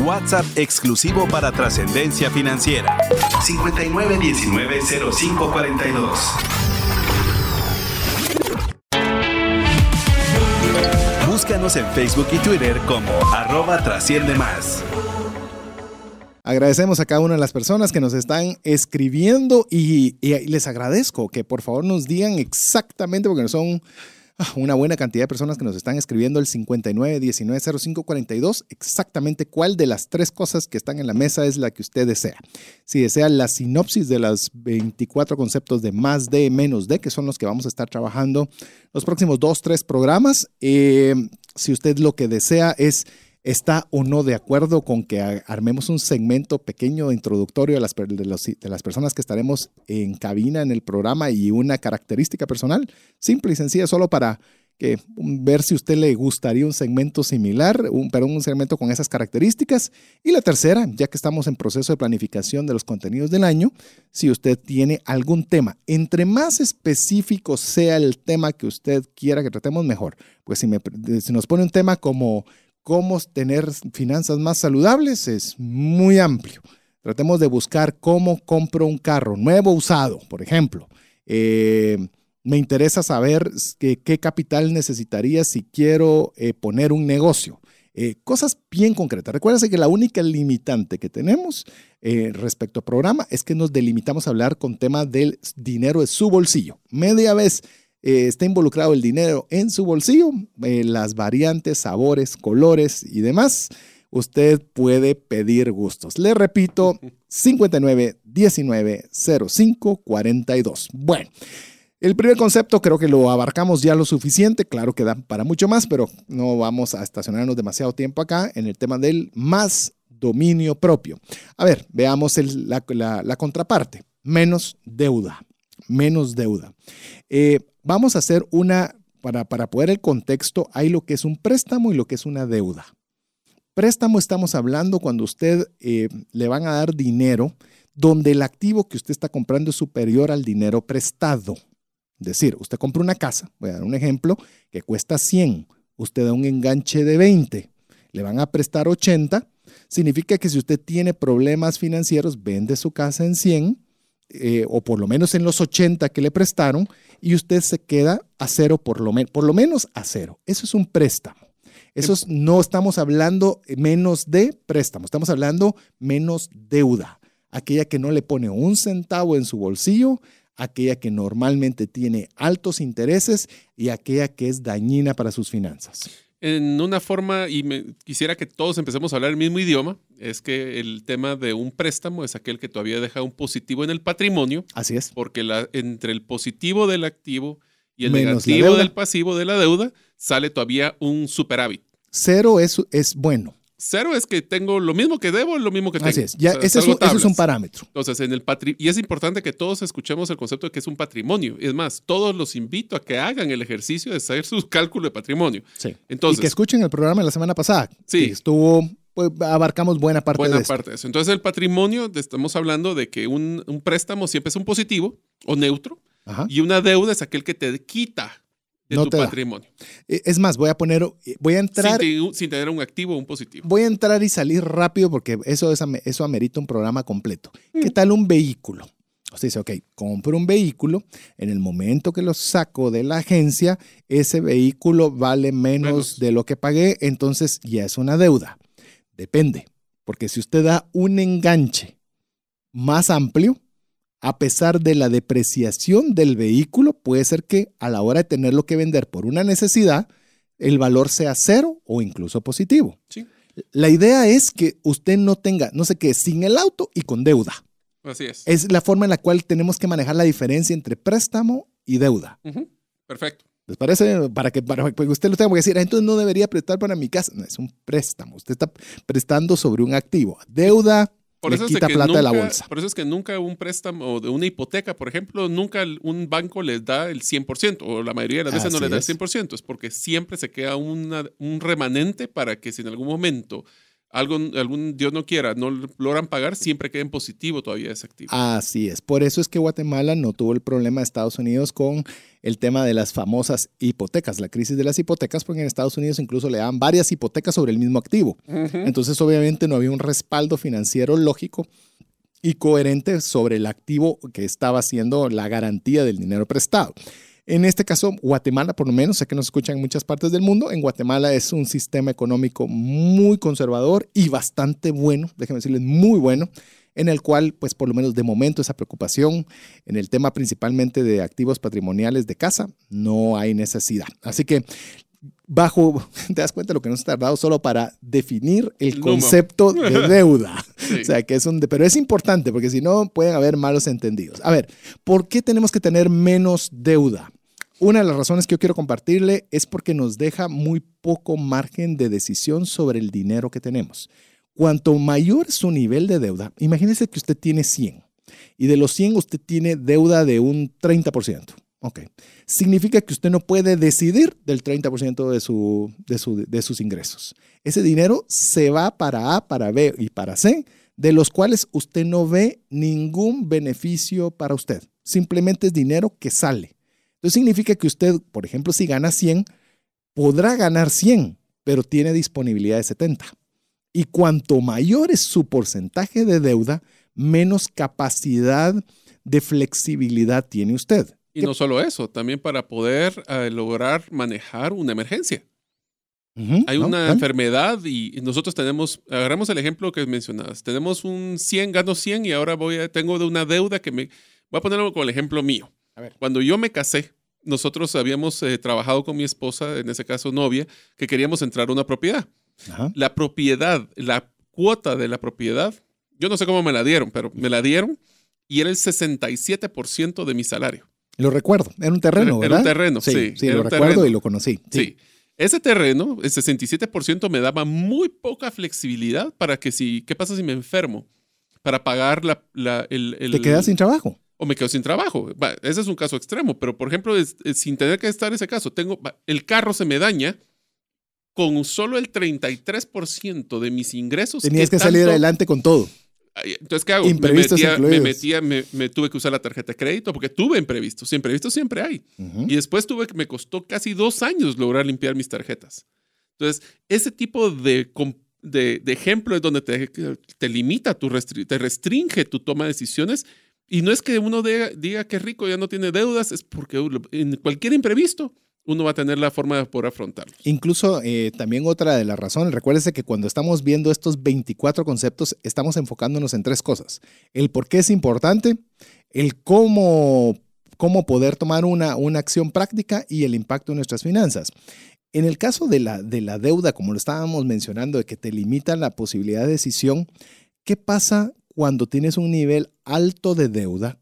WhatsApp exclusivo para trascendencia financiera. 59190542. Búscanos en Facebook y Twitter como arroba trasciende más. Agradecemos a cada una de las personas que nos están escribiendo y, y, les agradezco que por favor nos digan exactamente, porque no son [laughs] una buena cantidad de personas que nos están escribiendo el 59190542, exactamente cuál de las tres cosas que están en la mesa es la que usted desea. Si desea la sinopsis de los 24 conceptos de más de menos de, que son los que vamos a estar trabajando los próximos dos, tres programas, eh, si usted lo que desea es está o no de acuerdo con que armemos un segmento pequeño introductorio de las, de, las personas que estaremos en cabina en el programa y una característica personal, simple y sencilla, solo para que ver si a usted le gustaría un segmento similar, pero un segmento con esas características. Y la tercera, ya que estamos en proceso de planificación de los contenidos del año, si usted tiene algún tema, entre más específico sea el tema que usted quiera que tratemos, mejor. Pues si, me, si nos pone un tema como cómo tener finanzas más saludables, es muy amplio. Tratemos de buscar cómo compro un carro nuevo usado, por ejemplo. Eh, me interesa saber qué, capital necesitaría si quiero eh, poner un negocio. Eh, cosas bien concretas. Recuérdense que la única limitante que tenemos respecto al programa es que nos delimitamos a hablar con tema del dinero de su bolsillo. Media vez está involucrado el dinero en su bolsillo, las variantes, sabores, colores y demás, usted puede pedir gustos. Le repito, 59 19 05 42. Bueno. El primer concepto creo que lo abarcamos ya lo suficiente, claro que da para mucho más, pero no vamos a estacionarnos demasiado tiempo acá en el tema del más dominio propio. A ver, veamos la, contraparte, menos deuda, menos deuda. Eh, vamos a hacer una, para, para poder el contexto, hay lo que es un préstamo y lo que es una deuda. Préstamo estamos hablando cuando usted eh, le van a dar dinero donde el activo que usted está comprando es superior al dinero prestado decir, usted compra una casa, voy a dar un ejemplo, que cuesta 100, usted da un enganche de 20, le van a prestar 80, significa que si usted tiene problemas financieros, vende su casa en 100, eh, o por lo menos en los 80 que le prestaron, y usted se queda a cero, por lo, por lo menos a cero. Eso es un préstamo. Eso no estamos hablando menos de préstamo, estamos hablando menos deuda. Aquella que no le pone un centavo en su bolsillo, aquella que normalmente tiene altos intereses y aquella que es dañina para sus finanzas. En una forma, y me, quisiera que todos empecemos a hablar el mismo idioma, es que el tema de un préstamo es aquel que todavía deja un positivo en el patrimonio. Así es. Porque la, entre el positivo del activo y el negativo del pasivo de la deuda sale todavía un superávit. Cero es, es bueno. Cero es que tengo lo mismo que debo, lo mismo que tengo. Así es, ya, ese, es un, es un, parámetro. Entonces, en el patri y es importante que todos escuchemos el concepto de que es un patrimonio. Es más, todos los invito a que hagan el ejercicio de hacer su [laughs] cálculo de patrimonio. Sí. Entonces, y que escuchen el programa de la semana pasada. Sí. estuvo, pues, abarcamos buena parte buena de parte de eso. Entonces, el patrimonio, estamos hablando de que un, un préstamo siempre es un positivo o neutro. Y una deuda es aquel que te quita de tu patrimonio. E, es más, voy a poner, voy a entrar... Sin, tener un activo o un positivo. Voy a entrar y salir rápido porque eso, eso amerita un programa completo. ¿Qué mm. tal un vehículo? Usted dice, ok, compro un vehículo, en el momento que lo saco de la agencia, ese vehículo vale menos, de lo que pagué, entonces ya es una deuda. Depende, porque si usted da un enganche más amplio, a pesar de la depreciación del vehículo, puede ser que a la hora de tenerlo que vender por una necesidad, el valor sea cero o incluso positivo. La idea es que usted no tenga, no sé qué, sin el auto y con deuda. Así es. Es la forma en la cual tenemos que manejar la diferencia entre préstamo y deuda. Perfecto. ¿Les parece? Para que, para que usted lo tenga que decir, ah, entonces no debería prestar para mi casa. No, es un préstamo. Usted está prestando sobre un activo. Deuda, por eso quita plata de la bolsa. Por eso es que nunca un préstamo o de una hipoteca, por ejemplo, nunca un banco les da el 100% o la mayoría de las veces no les da el 100%. Es porque siempre se queda un remanente para que si en algún momento algo, algún Dios no quiera, no logran pagar, siempre queda en positivo todavía ese activo. Así es. Por eso es que Guatemala no tuvo el problema de Estados Unidos con el tema de las famosas hipotecas, la crisis de las hipotecas, porque en Estados Unidos incluso le dan varias hipotecas sobre el mismo activo. Entonces, obviamente, no había un respaldo financiero lógico y coherente sobre el activo que estaba siendo la garantía del dinero prestado. En este caso, Guatemala, por lo menos, sé que nos escuchan en muchas partes del mundo, en Guatemala es un sistema económico muy conservador y bastante bueno, déjenme decirles, muy bueno, en el cual, pues por lo menos de momento, esa preocupación en el tema principalmente de activos patrimoniales de casa, no hay necesidad. Así que bajo, [laughs] te das cuenta de lo que nos ha tardado solo para definir el, concepto de [laughs] deuda. O sea, que es un, pero es importante porque si no pueden haber malos entendidos. A ver, ¿por qué tenemos que tener menos deuda? Una de las razones que yo quiero compartirle es porque nos deja muy poco margen de decisión sobre el dinero que tenemos. Cuanto mayor es su nivel de deuda, imagínese que usted tiene 100 y de los 100 usted tiene deuda de un 30%. Ok. Significa que usted no puede decidir del 30% de, de sus ingresos. Ese dinero se va para A, para B y para C, de los cuales usted no ve ningún beneficio para usted. Simplemente es dinero que sale. Entonces significa que usted, por ejemplo, si gana 100, podrá ganar 100, pero tiene disponibilidad de 70. Y cuanto mayor es su porcentaje de deuda, menos capacidad de flexibilidad tiene usted. Y no solo eso, también para poder eh, lograr manejar una emergencia. Hay una enfermedad y nosotros tenemos, agarramos el ejemplo que mencionabas, tenemos un 100, gano 100 y ahora voy a, tengo de una deuda que me, voy a ponerlo con el ejemplo mío. Cuando yo me casé, nosotros habíamos eh, trabajado con mi esposa, en ese caso novia, que queríamos entrar a una propiedad. La propiedad, la cuota de la propiedad, yo no sé cómo me la dieron, pero me la dieron y era el 67% de mi salario. Lo recuerdo, era un terreno, ¿verdad? Era un terreno, sí. Sí, lo recuerdo y lo conocí. Sí. Ese terreno, el 67% me daba muy poca flexibilidad para que si, ¿qué pasa si me enfermo? Para pagar la, la el, el, ¿Te quedas sin trabajo? O me quedo sin trabajo. ese es un caso extremo, pero por ejemplo, sin tener que estar ese caso, tengo, el carro se me daña con solo el 33% de mis ingresos. Tenías que salir adelante con todo. Entonces, ¿qué hago? me metía, me, metía me, tuve que usar la tarjeta de crédito porque tuve imprevisto. Si imprevisto siempre hay. Y después tuve que me costó casi dos años lograr limpiar mis tarjetas. Entonces, ese tipo de, de, ejemplo es donde te, te limita, tu te restringe tu toma de decisiones. Y no es que uno diga, que rico ya no tiene deudas, es porque en cualquier imprevisto uno va a tener la forma de poder afrontarlo. Incluso eh, también otra de las razones, recuérdese que cuando estamos viendo estos 24 conceptos, estamos enfocándonos en tres cosas. El por qué es importante, el cómo, cómo poder tomar una, una acción práctica y el impacto en nuestras finanzas. En el caso de la, de la deuda, como lo estábamos mencionando, de que te limita la posibilidad de decisión, ¿qué pasa cuando tienes un nivel alto de deuda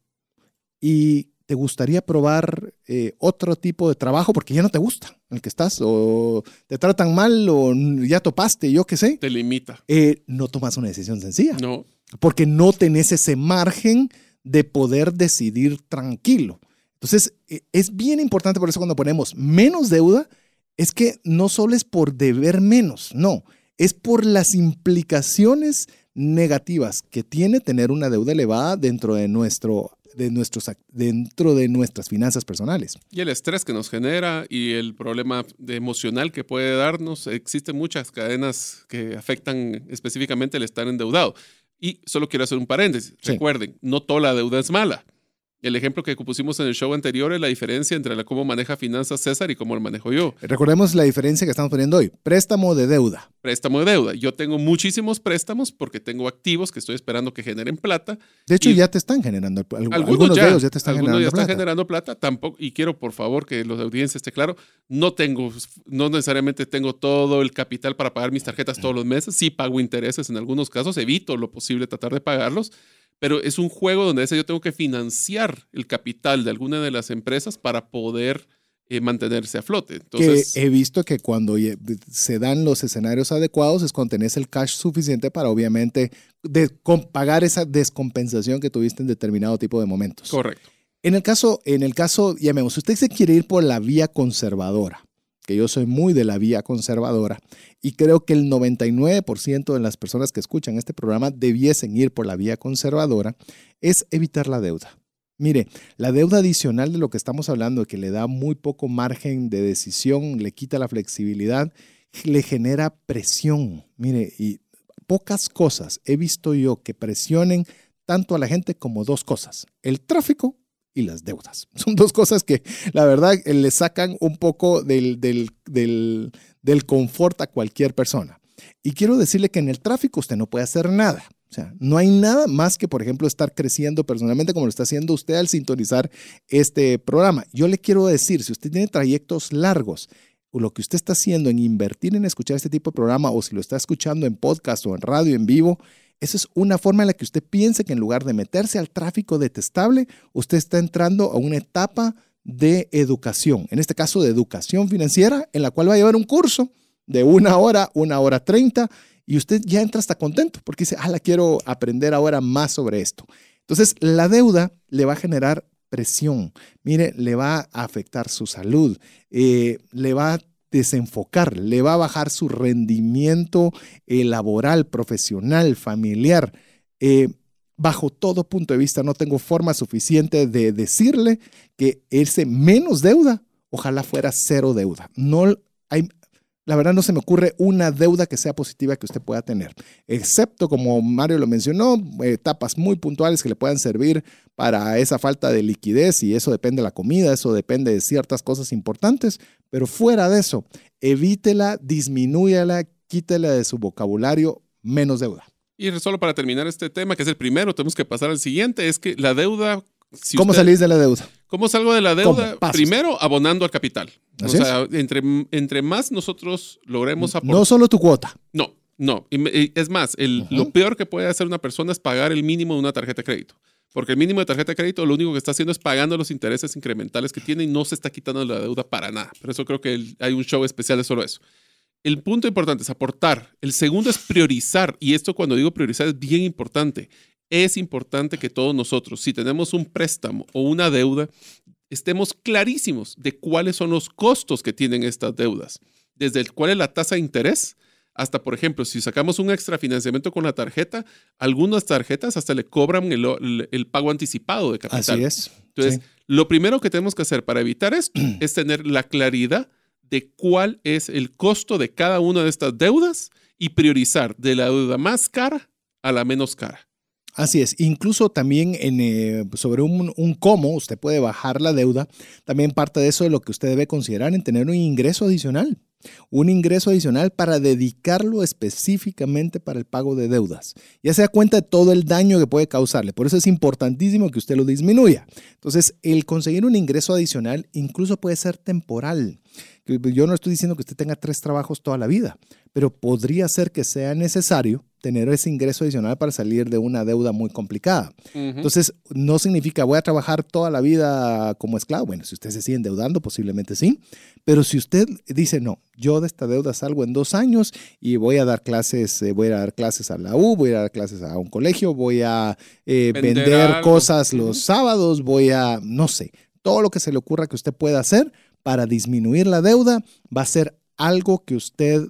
y te gustaría probar eh, otro tipo de trabajo porque ya no te gusta el que estás o te tratan mal o ya topaste, yo qué sé. Te limita. Eh, no tomas una decisión sencilla. No. Porque no tenés ese margen de poder decidir tranquilo. Entonces, e, es bien importante por eso cuando ponemos menos deuda, es que no solo es por deber menos, no, es por las implicaciones negativas que tiene tener una deuda elevada dentro de nuestro de nuestros, dentro de nuestras finanzas personales. Y el estrés que nos genera y el problema de emocional que puede darnos, existen muchas cadenas que afectan específicamente el estar endeudado. Y solo quiero hacer un paréntesis. Recuerden, no toda la deuda es mala. El ejemplo que pusimos en el show anterior es la diferencia entre la cómo maneja finanzas César y cómo lo manejo yo. Recordemos la diferencia que estamos poniendo hoy. Préstamo de deuda. Préstamo de deuda. Yo tengo muchísimos préstamos porque tengo activos que estoy esperando que generen plata. De hecho, ya te están generando. Algunos, algunos ya, de ellos ya te están algunos ya están generando plata. Tampoco, y quiero, por favor, que los audiencias esté claro, no tengo, no necesariamente tengo todo el capital para pagar mis tarjetas todos los meses. Sí pago intereses en algunos casos, evito lo posible tratar de pagarlos pero es un juego donde yo tengo que financiar el capital de alguna de las empresas para poder eh, mantenerse a flote. Entonces, he visto que cuando se dan los escenarios adecuados es cuando tenés el cash suficiente para obviamente pagar esa descompensación que tuviste en determinado tipo de momentos. Correcto. En el caso, en el caso, llamemos, usted se quiere ir por la vía conservadora que yo soy muy de la vía conservadora y creo que el 99% de las personas que escuchan este programa debiesen ir por la vía conservadora, es evitar la deuda. Mire, la deuda adicional de lo que estamos hablando, que le da muy poco margen de decisión, le quita la flexibilidad, le genera presión. Mire, y pocas cosas he visto yo que presionen tanto a la gente como dos cosas, el tráfico y las deudas. [laughs] Son dos cosas que la verdad le sacan un poco del, del, del, confort a cualquier persona. Y quiero decirle que en el tráfico usted no puede hacer nada. O sea, no hay nada más que, por ejemplo, estar creciendo personalmente como lo está haciendo usted al sintonizar este programa. Yo le quiero decir, si usted tiene trayectos largos, lo que usted está haciendo en invertir en escuchar este tipo de programa, o si lo está escuchando en podcast o en radio en vivo, esa es una forma en la que usted piense que en lugar de meterse al tráfico detestable, usted está entrando a una etapa de educación, en este caso de educación financiera, en la cual va a llevar un curso de una hora, una hora treinta, y usted ya entra hasta contento porque dice, ah, la quiero aprender ahora más sobre esto. Entonces, la deuda le va a generar presión. Mire, le va a afectar su salud, eh, le va a desenfocar, le va a bajar su rendimiento eh, laboral, profesional, familiar. Eh, bajo todo punto de vista, no tengo forma suficiente de decirle que ese menos deuda, ojalá fuera cero deuda. No hay, la verdad no se me ocurre una deuda que sea positiva que usted pueda tener, excepto como Mario lo mencionó, etapas muy puntuales que le puedan servir para esa falta de liquidez y eso depende de la comida, eso depende de ciertas cosas importantes, pero fuera de eso, evítela, disminúyala, quítela de su vocabulario, menos deuda. Y solo para terminar este tema, que es el primero, tenemos que pasar al siguiente, es que la deuda... ¿Cómo salís de la deuda? ¿Cómo salgo de la deuda? Primero, abonando al capital. o sea, entre, entre más nosotros logremos aportar... No solo tu cuota. No, no. Es más, el, lo peor que puede hacer una persona es pagar el mínimo de una tarjeta de crédito. Porque el mínimo de tarjeta de crédito lo único que está haciendo es pagando los intereses incrementales que tiene y no se está quitando la deuda para nada. Por eso creo que hay un show especial de solo eso. El punto importante es aportar. El segundo es priorizar. Y esto cuando digo priorizar es bien importante. Es importante que todos nosotros, si tenemos un préstamo o una deuda, estemos clarísimos de cuáles son los costos que tienen estas deudas. Desde el cuál es la tasa de interés hasta, por ejemplo, si sacamos un extra financiamiento con la tarjeta, algunas tarjetas hasta le cobran el, pago anticipado de capital. Así es. Entonces, lo primero que tenemos que hacer para evitar esto [clears throat] es tener la claridad de cuál es el costo de cada una de estas deudas y priorizar de la deuda más cara a la menos cara. Así es, incluso también en, eh, sobre un, un, cómo usted puede bajar la deuda, también parte de eso de lo que usted debe considerar en tener un ingreso adicional un ingreso adicional para dedicarlo específicamente para el pago de deudas. Ya se da cuenta de todo el daño que puede causarle. Por eso es importantísimo que usted lo disminuya. Entonces, el conseguir un ingreso adicional incluso puede ser temporal. Yo no estoy diciendo que usted tenga tres trabajos toda la vida, pero podría ser que sea necesario tener ese ingreso adicional para salir de una deuda muy complicada. Entonces, no significa voy a trabajar toda la vida como esclavo. Bueno, si usted se sigue endeudando, posiblemente sí. Pero si usted dice, no, yo de esta deuda salgo en dos años y voy a dar clases, eh, voy a dar clases a la U, voy a dar clases a un colegio, voy a eh, vender cosas los sábados, voy a, no sé, todo lo que se le ocurra que usted pueda hacer para disminuir la deuda va a ser algo que usted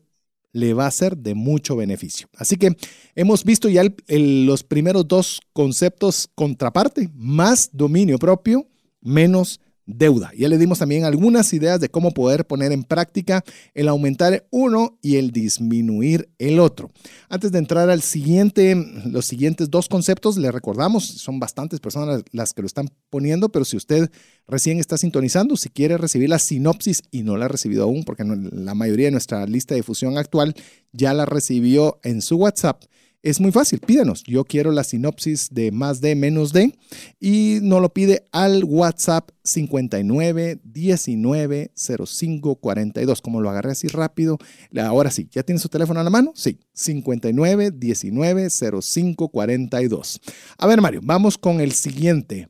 le va a ser de mucho beneficio. Así que hemos visto ya los primeros dos conceptos contraparte, más dominio propio, menos deuda. Ya le dimos también algunas ideas de cómo poder poner en práctica el aumentar uno y el disminuir el otro. Antes de entrar al siguiente, los siguientes dos conceptos, le recordamos, son bastantes personas las que lo están poniendo, pero si usted recién está sintonizando, si quiere recibir la sinopsis y no la ha recibido aún, porque la mayoría de nuestra lista de difusión actual ya la recibió en su WhatsApp, es muy fácil, pídanos. Yo quiero la sinopsis de más de menos de y nos lo pide al WhatsApp 59 19 05 42. Como lo agarré así rápido, ahora sí, ¿ya tiene su teléfono a la mano? Sí, 59 19 05 42. A ver, Mario, vamos con el siguiente.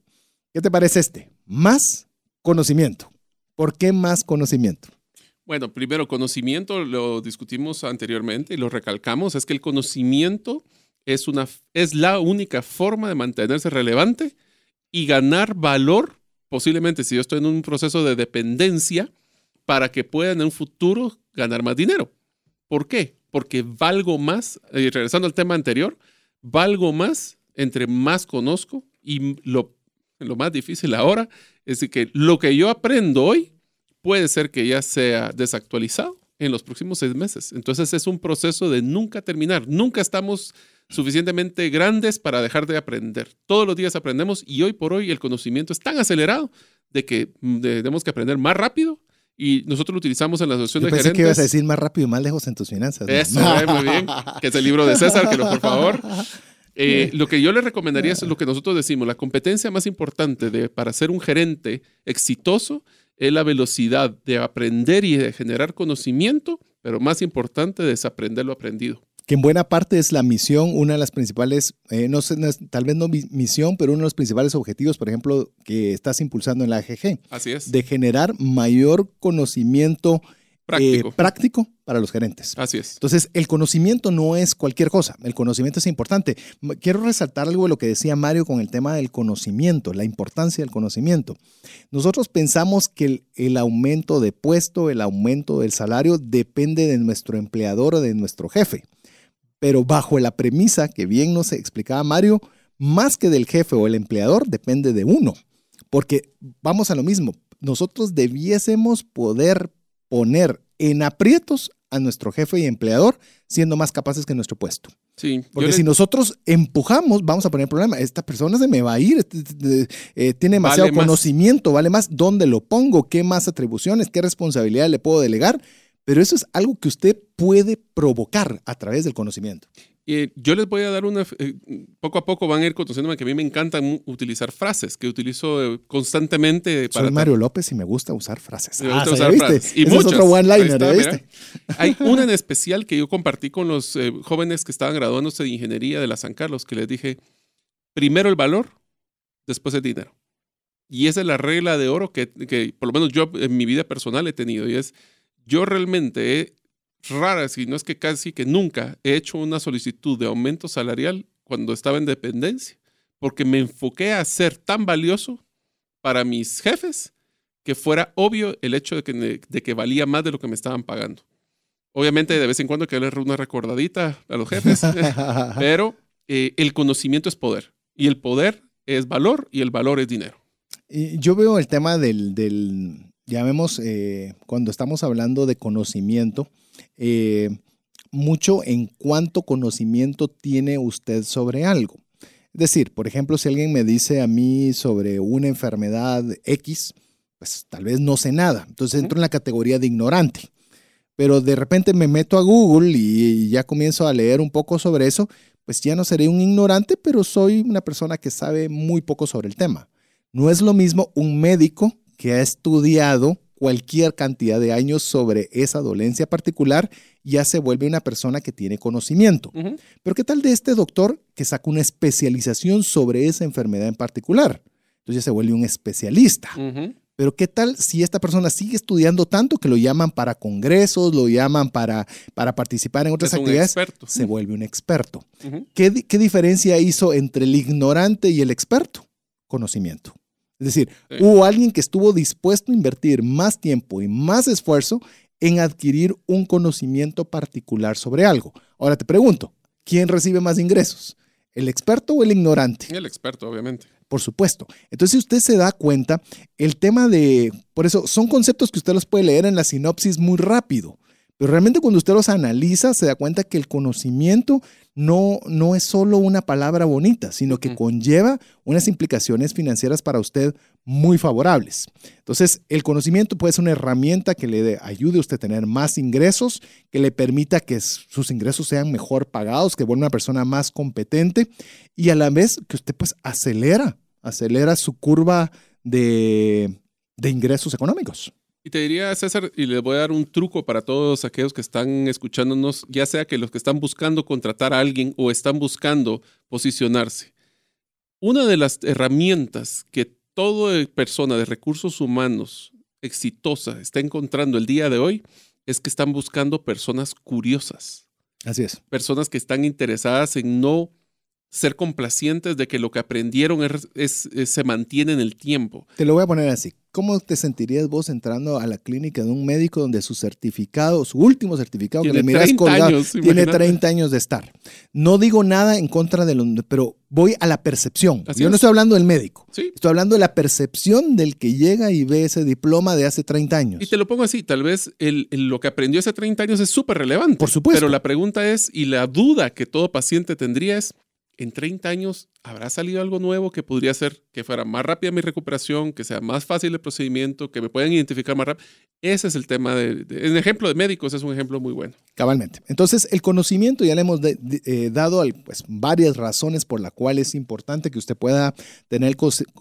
¿Qué te parece este? Más conocimiento. ¿Por qué más conocimiento? Bueno, primero, conocimiento, lo discutimos anteriormente y lo recalcamos, es que el conocimiento es, una, es la única forma de mantenerse relevante y ganar valor, posiblemente si yo estoy en un proceso de dependencia, para que pueda en un futuro ganar más dinero. ¿Por qué? Porque valgo más, y regresando al tema anterior, valgo más entre más conozco y lo, lo más difícil ahora es que lo que yo aprendo hoy puede ser que ya sea desactualizado en los próximos seis meses. Entonces es un proceso de nunca terminar. Nunca estamos suficientemente grandes para dejar de aprender. Todos los días aprendemos y hoy por hoy el conocimiento es tan acelerado de que mm, tenemos que aprender más rápido y nosotros lo utilizamos en la asociación de gerentes. que ibas a decir más rápido y más lejos en tus finanzas. Eso, eh, muy bien. Que es el libro de César, que lo por favor. [laughs] Eh, lo que yo le recomendaría es lo que nosotros decimos, la competencia más importante de, para ser un gerente exitoso es la velocidad de aprender y de generar conocimiento, pero más importante, desaprender lo aprendido. Que en buena parte es la misión, una de las principales, eh, no sé, tal vez no misión, pero uno de los principales objetivos, por ejemplo, que estás impulsando en la AGG. Así es. De generar mayor conocimiento Práctico. eh, práctico para los gerentes. Así es. Entonces, el conocimiento no es cualquier cosa, el conocimiento es importante. Quiero resaltar algo de lo que decía Mario con el tema del conocimiento, la importancia del conocimiento. Nosotros pensamos que el, el aumento de puesto, el aumento del salario depende de nuestro empleador o de nuestro jefe, pero bajo la premisa que bien nos explicaba Mario, más que del jefe o el empleador, depende de uno, porque vamos a lo mismo, nosotros debiésemos poder poner en aprietos a nuestro jefe y empleador siendo más capaces que nuestro puesto. Sí. Porque le- si nosotros empujamos, vamos a poner problema. Esta persona se me va a ir, este, este, eh, tiene demasiado Vale más. conocimiento, vale más. ¿Dónde lo pongo? ¿Qué más atribuciones? ¿Qué responsabilidad le puedo delegar? Pero eso es algo que usted puede provocar a través del conocimiento. Eh, yo les voy a dar una... eh, poco a poco van a ir conociéndome que a mí me encanta mu- utilizar frases que utilizo eh, constantemente para... Soy Mario López y me gusta usar frases. Me gusta Ah, ¿sí usar viste? frases. Y Ese muchas. es otro one-liner, ¿ya viste? Hay una en especial que yo compartí con los eh, jóvenes que estaban graduándose de ingeniería de la San Carlos, que les dije, primero el valor, después el dinero. Y esa es la regla de oro que, que por lo menos yo en mi vida personal he tenido. Y es, yo realmente he, rara, si no es que casi que nunca, he hecho una solicitud de aumento salarial cuando estaba en dependencia, porque me enfoqué a ser tan valioso para mis jefes que fuera obvio el hecho de que, me- de que valía más de lo que me estaban pagando. Obviamente, de vez en cuando hay que darle una recordadita a los jefes, [laughs] pero eh, el conocimiento es poder. Y el poder es valor y el valor es dinero. Y yo veo el tema del, del llamemos, eh, cuando estamos hablando de conocimiento, eh, mucho en cuánto conocimiento tiene usted sobre algo. Es decir, por ejemplo, si alguien me dice a mí sobre una enfermedad X, pues tal vez no sé nada. Entonces entro en la categoría de ignorante. Pero de repente me meto a Google y ya comienzo a leer un poco sobre eso, pues ya no seré un ignorante, pero soy una persona que sabe muy poco sobre el tema. No es lo mismo un médico que ha estudiado cualquier cantidad de años sobre esa dolencia particular, ya se vuelve una persona que tiene conocimiento. Pero ¿qué tal de este doctor que saca una especialización sobre esa enfermedad en particular? Entonces ya se vuelve un especialista. Pero ¿qué tal si esta persona sigue estudiando tanto que lo llaman para congresos, lo llaman para, para participar en otras Es un actividades? experto. Se vuelve un experto. ¿Qué, qué diferencia hizo entre el ignorante y el experto? Conocimiento. Es decir, Sí. hubo alguien que estuvo dispuesto a invertir más tiempo y más esfuerzo en adquirir un conocimiento particular sobre algo. Ahora te pregunto, ¿quién recibe más ingresos? ¿El experto o el ignorante? El experto, obviamente. Por supuesto. Entonces, si usted se da cuenta, el tema de, por eso, son conceptos que usted los puede leer en la sinopsis muy rápido, pero realmente cuando usted los analiza, se da cuenta que el conocimiento no, no es solo una palabra bonita, sino que conlleva unas implicaciones financieras para usted muy favorables. Entonces, el conocimiento puede ser una herramienta que le ayude a usted a tener más ingresos, que le permita que sus ingresos sean mejor pagados, que vuelva una persona más competente y a la vez que usted pues acelera, acelera su curva de, de ingresos económicos. Y te diría, César, y les voy a dar un truco para todos aquellos que están escuchándonos, ya sea que los que están buscando contratar a alguien o están buscando posicionarse. Una de las herramientas que toda persona de recursos humanos exitosa está encontrando el día de hoy es que están buscando personas curiosas, Así es. personas que están interesadas en no ser complacientes de que lo que aprendieron es- es- es- se mantiene en el tiempo. Te lo voy a poner así. ¿Cómo te sentirías vos entrando a la clínica de un médico donde su certificado, su último certificado que le miras 30 colgado, años, tiene imagínate. 30 años de estar? No digo nada en contra de los, pero voy a la percepción. Así Yo no es. estoy hablando del médico. Sí, Estoy hablando de la percepción del que llega y ve ese diploma de hace 30 años. Y te lo pongo así, tal vez el- el- lo que aprendió hace 30 años es súper relevante. Por supuesto. Pero la pregunta es, y la duda que todo paciente tendría es, en 30 años, ¿habrá salido algo nuevo que podría hacer que fuera más rápida mi recuperación, que sea más fácil el procedimiento, que me puedan identificar más rápido? Ese es el tema de, de- en ejemplo de médicos, es un ejemplo muy bueno. Cabalmente. Entonces, el conocimiento ya le hemos de- de- eh, dado al- pues, varias razones por las cuales es importante que usted pueda tener el,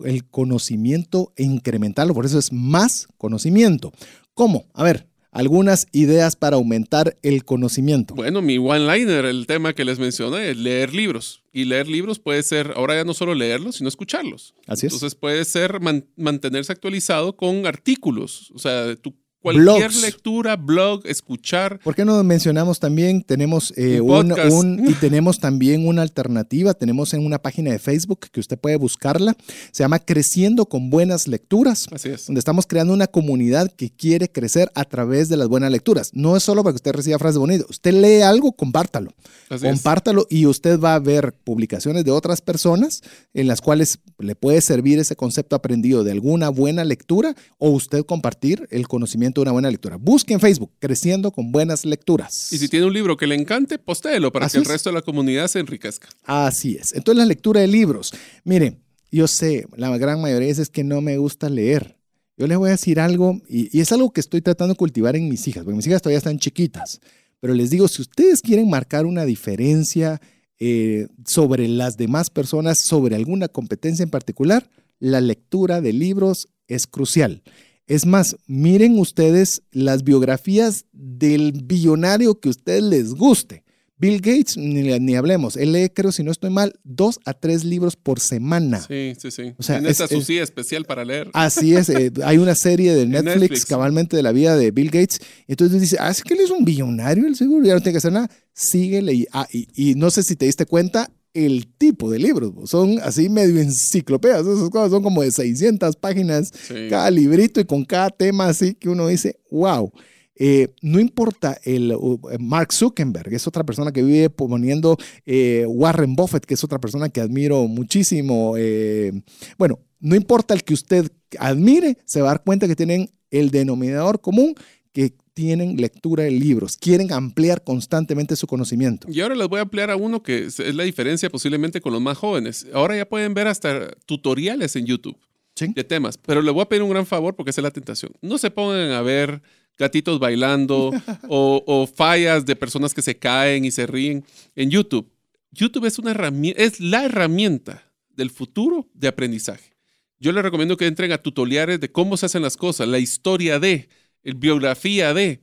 el conocimiento e incrementarlo. Por eso es más conocimiento. ¿Cómo? A ver, algunas ideas para aumentar el conocimiento. Bueno, mi one-liner, el tema que les mencioné, es leer libros. Y leer libros puede ser, ahora ya no solo leerlos, sino escucharlos. Así es. Entonces puede ser man- mantenerse actualizado con artículos. O sea, tú Cualquier Blogs. lectura, blog, escuchar. ¿Por qué no mencionamos también? Tenemos eh, Un un, podcast. un- y [laughs] tenemos también una alternativa. Tenemos en una página de Facebook que usted puede buscarla. Se llama Creciendo con Buenas Lecturas. Así es. donde estamos creando una comunidad que quiere crecer a través de las buenas lecturas. No es solo para que usted reciba frases bonitas. Usted lee algo, compártalo. Así es. compártalo y usted va a ver publicaciones de otras personas en las cuales le puede servir ese concepto aprendido de alguna buena lectura o usted compartir el conocimiento de una buena lectura. Busque en Facebook, Creciendo con Buenas Lecturas. Y si tiene un libro que le encante, postéelo para Así que el es. resto de la comunidad se enriquezca. Así es. Entonces la lectura de libros. Mire, yo sé, la gran mayoría veces que no me gusta leer. Yo les voy a decir algo, y, y es algo que estoy tratando de cultivar en mis hijas, porque mis hijas todavía están chiquitas. Pero les digo, si ustedes quieren marcar una diferencia eh, sobre las demás personas, sobre alguna competencia en particular, la lectura de libros es crucial. Es más, miren ustedes las biografías del billonario que a ustedes les guste. Bill Gates, ni, ni hablemos. Él lee, creo, si no estoy mal, dos a tres libros por semana. Sí, sí, sí. O sea, en esta es- su es- silla especial para leer. Así es, eh, [laughs] hay una serie de Netflix, Netflix. cabalmente de la vida de Bill Gates. Entonces dice, ah, es que él es un billonario, el seguro, ya no tiene que hacer nada. Síguele. Y, ah, y, y no sé si te diste cuenta el tipo de libros, bo, son así medio enciclopedias, esas cosas son como de 600 páginas Sí. cada librito y con cada tema así que uno dice, wow. Eh, no importa el uh, Mark Zuckerberg, es otra persona que vive poniendo eh, Warren Buffett, que es otra persona que admiro muchísimo. eh, bueno, no importa el que usted admire, se va a dar cuenta que tienen el denominador común, que tienen lectura de libros, quieren ampliar constantemente su conocimiento. Y ahora les voy a ampliar a uno que es la diferencia posiblemente con los más jóvenes. Ahora ya pueden ver hasta tutoriales en YouTube Sí. de temas, pero les voy a pedir un gran favor porque esa es la tentación. No se pongan a ver gatitos bailando [laughs] o, o fallas de personas que se caen y se ríen en YouTube. YouTube es una herramienta, es la herramienta del futuro de aprendizaje. Yo les recomiendo que entren a tutoriales de cómo se hacen las cosas, la historia de, el biografía de.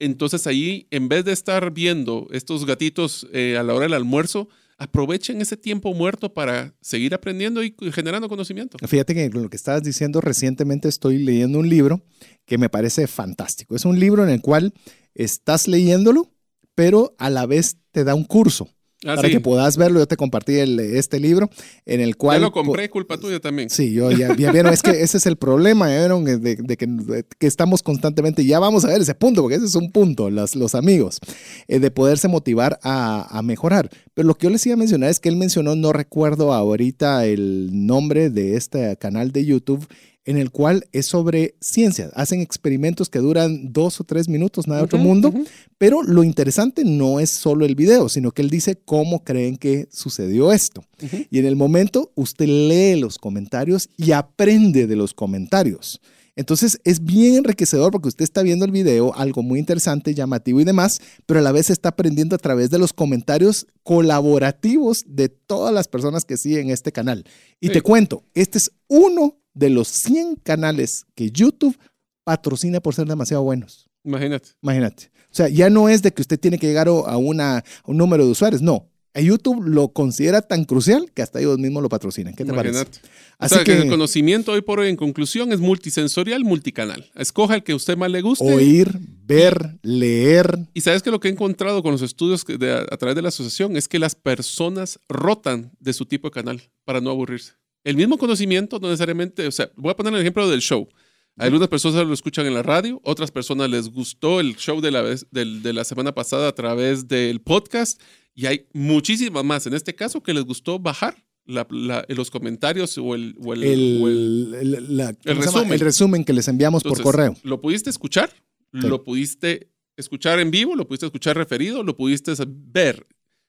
Entonces ahí, en vez de estar viendo estos gatitos eh, a la hora del almuerzo, aprovechen ese tiempo muerto para seguir aprendiendo y generando conocimiento. Fíjate que lo que estabas diciendo recientemente estoy leyendo un libro que me parece fantástico. Es un libro en el cual estás leyéndolo, pero a la vez te da un curso. Ah, para sí. que puedas verlo, yo te compartí el- este libro en el cual... Ya lo compré, culpa tuya también. Sí, yo ya, ya vieron, es que ese es el problema, ya vieron, de, de que, de que estamos constantemente, ya vamos a ver ese punto, porque ese es un punto, los, los amigos, eh, de poderse motivar a, a mejorar. Pero lo que yo les iba a mencionar es que él mencionó, no recuerdo ahorita el nombre de este canal de YouTube, en el cual es sobre ciencia. Hacen experimentos que duran dos o tres minutos, nada de otro mundo. Pero lo interesante no es solo el video, sino que él dice cómo creen que sucedió esto. Y en el momento usted lee los comentarios y aprende de los comentarios. Entonces es bien enriquecedor porque usted está viendo el video, algo muy interesante, llamativo y demás, pero a la vez está aprendiendo a través de los comentarios colaborativos de todas las personas que siguen este canal. Y Sí. te cuento, este es uno de los 100 canales que YouTube patrocina por ser demasiado buenos. Imagínate. Imagínate. O sea, ya no es de que usted tiene que llegar a, una, a un número de usuarios, no. A YouTube lo considera tan crucial que hasta ellos mismos lo patrocinan. ¿Qué te parece? Imagínate. Así o sea, que, que, el conocimiento hoy por hoy, en conclusión, es multisensorial, multicanal. Escoja el que a usted más le guste. oír, ver, leer. Y sabes que lo que he encontrado con los estudios de- a través de la asociación es que las personas rotan de su tipo de canal para no aburrirse. El mismo conocimiento, no necesariamente, o sea, voy a poner el ejemplo del show. Algunas personas lo escuchan en la radio, otras personas les gustó el show de la, vez, del- de la semana pasada a través del podcast y hay muchísimas más, en este caso, que les gustó bajar la- la- los comentarios o el, o el- El, o el- resumen. el resumen que les enviamos entonces, por correo. Lo pudiste escuchar, Sí. lo pudiste escuchar en vivo, lo pudiste escuchar referido, lo pudiste ver.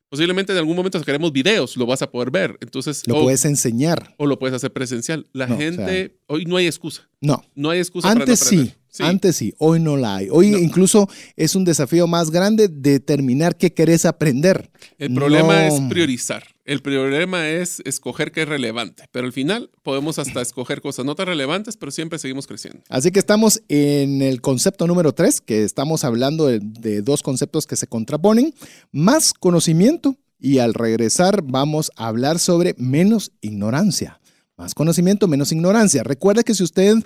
Posiblemente en algún momento sacaremos videos, lo vas a poder ver. Entonces, Lo o, puedes enseñar. o lo puedes hacer presencial. La No, o gente, hoy no hay excusa. No, No hay excusa antes para no sí, antes sí, hoy no la hay. Hoy No. incluso es un desafío más grande determinar qué querés aprender. El problema No. es priorizar. El problema es escoger qué es relevante. Pero al final podemos hasta escoger cosas no tan relevantes, pero siempre seguimos creciendo. Así que estamos en el concepto número tres, que estamos hablando de, de dos conceptos que se contraponen, más conocimiento y al regresar vamos a hablar sobre menos ignorancia. Más conocimiento, menos ignorancia. Recuerda que si usted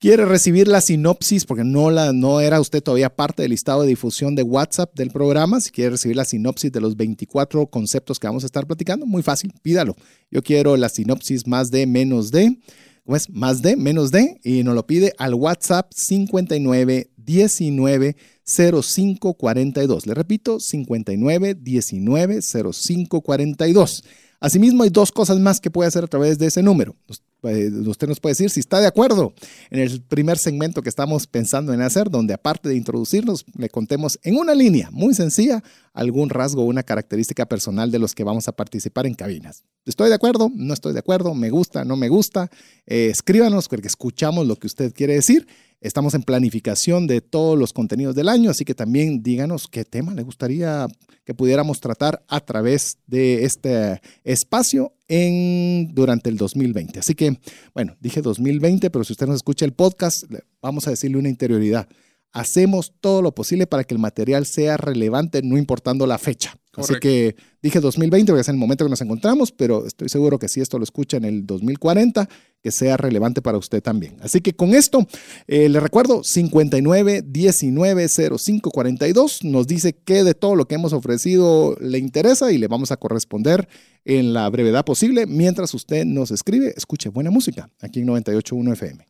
quiere recibir la sinopsis, porque no, la, no era usted todavía parte del listado de difusión de WhatsApp del programa, si quiere recibir la sinopsis de los 24 conceptos que vamos a estar platicando, muy fácil, pídalo. Yo quiero la sinopsis más de menos de, ¿cómo es? Más de menos de, y nos lo pide al WhatsApp 59 19 05 42. Le repito, 59 19 05 42. Asimismo, hay dos cosas más que puede hacer a través de ese número. Eh, usted nos puede decir si está de acuerdo en el primer segmento que estamos pensando en hacer, donde aparte de introducirnos, le contemos en una línea muy sencilla algún rasgo o una característica personal de los que vamos a participar en cabinas. ¿Estoy de acuerdo? ¿No estoy de acuerdo? ¿Me gusta? ¿No me gusta? Eh, escríbanos porque escuchamos lo que usted quiere decir Estamos en planificación de todos los contenidos del año, así que también díganos qué tema le gustaría que pudiéramos tratar a través de este espacio en, durante el 2020. Así que, bueno, dije 2020, pero si usted nos escucha el podcast, vamos a decirle una interioridad. Hacemos todo lo posible para que el material sea relevante, no importando la fecha. Así que dije 2020 porque es el momento que nos encontramos, pero estoy seguro que si esto lo escucha en el 2040, que sea relevante para usted también. Así que con esto, eh, le recuerdo, 59 19 05 42 nos dice que de todo lo que hemos ofrecido le interesa y le vamos a corresponder en la brevedad posible. Mientras usted nos escribe, escuche buena música aquí en 98.1 FM.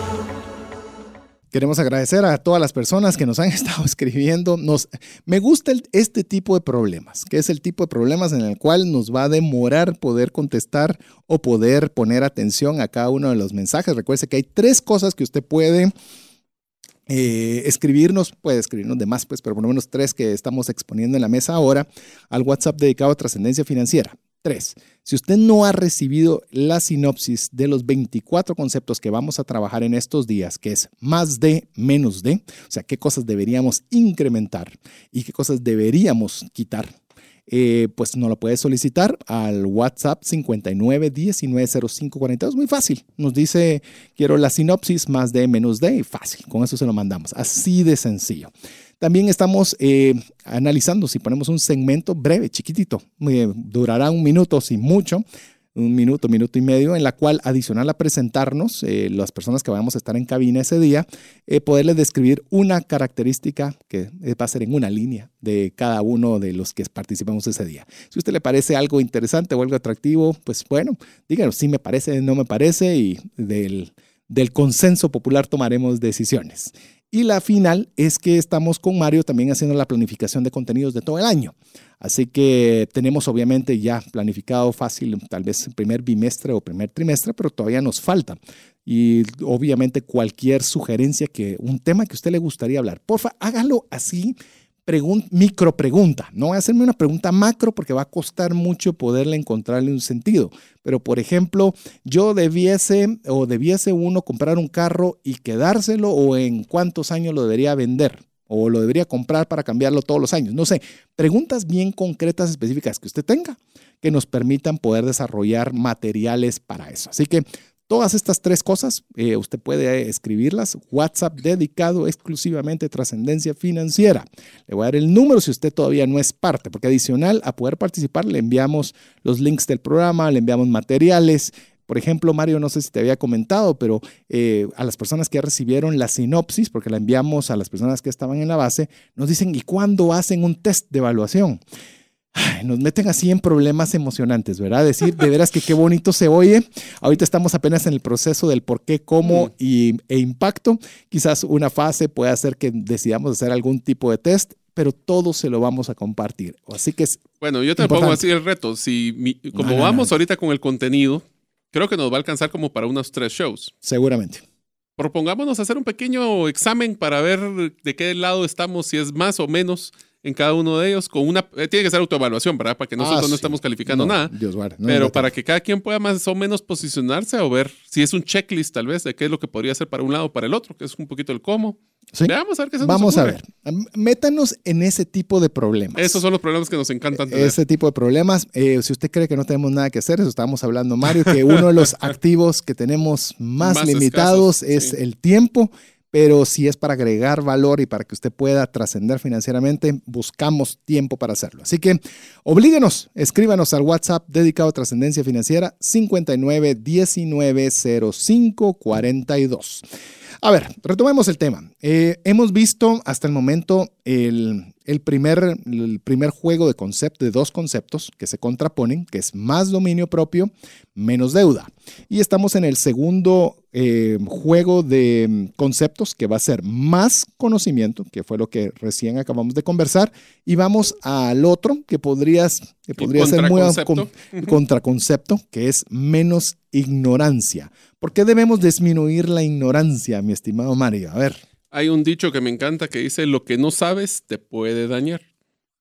Queremos agradecer a todas las personas que nos han [laughs] estado escribiendo. Nos, me gusta este tipo de problemas, que es el tipo de problemas en el cual nos va a demorar poder contestar o poder poner atención a cada uno de los mensajes. Recuerde que hay tres cosas que usted puede eh, escribirnos, puede escribirnos de más, pues, pero por lo menos tres que estamos exponiendo en la mesa ahora al WhatsApp dedicado a trascendencia financiera. Tres, si usted no ha recibido la sinopsis de los 24 conceptos que vamos a trabajar en estos días, que es más de, menos de, o sea, qué cosas deberíamos incrementar y qué cosas deberíamos quitar, eh, pues nos lo puede solicitar al WhatsApp 59190542. Muy fácil. Nos dice, quiero la sinopsis más de, menos de, fácil. Con eso se lo mandamos. Así de sencillo. También estamos eh, analizando si ponemos un segmento breve, chiquitito, eh, durará un minuto, sin mucho, un minuto, minuto y medio, en la cual, adicional a presentarnos, eh, las personas que vamos a estar en cabina ese día, poderles describir una característica que va a ser en una línea de cada uno de los que participamos ese día. Si a usted le parece algo interesante o algo atractivo, pues bueno, díganos si me parece, no me parece, y del, del consenso popular tomaremos decisiones. Y la final es que estamos con Mario también haciendo la planificación de contenidos de todo el año. Así que tenemos obviamente ya planificado fácil, tal vez primer bimestre o primer trimestre, pero todavía nos falta. Y obviamente cualquier sugerencia que un tema que usted le gustaría hablar, porfa, hágalo así micro pregunta. No voy a hacerme una pregunta macro porque va a costar mucho poderle encontrarle un sentido. Pero, por ejemplo, yo debiese o debiese uno comprar un carro y quedárselo o en cuántos años lo debería vender o lo debería comprar para cambiarlo todos los años. No sé, preguntas bien concretas, específicas que usted tenga que nos permitan poder desarrollar materiales para eso. Así que Todas estas tres cosas, eh, usted puede escribirlas. WhatsApp dedicado exclusivamente a trascendencia financiera. Le voy a dar el número si usted todavía no es parte, porque adicional a poder participar le enviamos los links del programa, le enviamos materiales. Por ejemplo, Mario, no sé si te había comentado, pero eh, a las personas que recibieron la sinopsis, porque la enviamos a las personas que estaban en la base, nos dicen, ¿y cuándo hacen un test de evaluación? Nos meten así en problemas emocionantes, ¿verdad? Decir, de veras que qué bonito se oye. Ahorita estamos apenas en el proceso del por qué, cómo mm. y, e impacto. Quizás una fase puede hacer que decidamos hacer algún tipo de test, pero todo se lo vamos a compartir. Así que es. Bueno, yo te pongo así el reto. Si como vamos ahorita con el contenido, creo que nos va a alcanzar como para unos tres shows. Seguramente. Propongámonos hacer un pequeño examen para ver de qué lado estamos, si es más o menos en cada uno de ellos con una eh, tiene que ser autoevaluación, ¿verdad? Para que nosotros ah, no estemos calificando nada. Dios pero para que cada quien pueda más o menos posicionarse o ver si es un checklist tal vez de qué es lo que podría hacer para un lado o para el otro, que es un poquito el cómo. Veamos a ver qué se Vamos a ver. Métanos en ese tipo de problemas. Esos son los problemas que nos encantan tener. Ese tipo de problemas. Eh, si usted cree que no tenemos nada que hacer, eso estábamos hablando, Mario, que uno de los [laughs] activos que tenemos más, limitados es el tiempo pero si es para agregar valor y para que usted pueda trascender financieramente, buscamos tiempo para hacerlo. Así que oblíguenos, escríbanos al WhatsApp dedicado a trascendencia financiera 59 19 05 42. A ver, retomemos el tema. Eh, hemos visto hasta el momento el, primer, el primer juego de concepto, de dos conceptos que se contraponen, que es más dominio propio, menos deuda. Y estamos en el segundo eh, juego de conceptos, que va a ser más conocimiento, que fue lo que recién acabamos de conversar, y vamos al otro, que, podrías, que podría ser muy contraconcepto, que es menos ignorancia. ¿Por qué debemos disminuir la ignorancia, mi estimado Mario? A ver. Hay un dicho que me encanta que dice, lo que no sabes te puede dañar.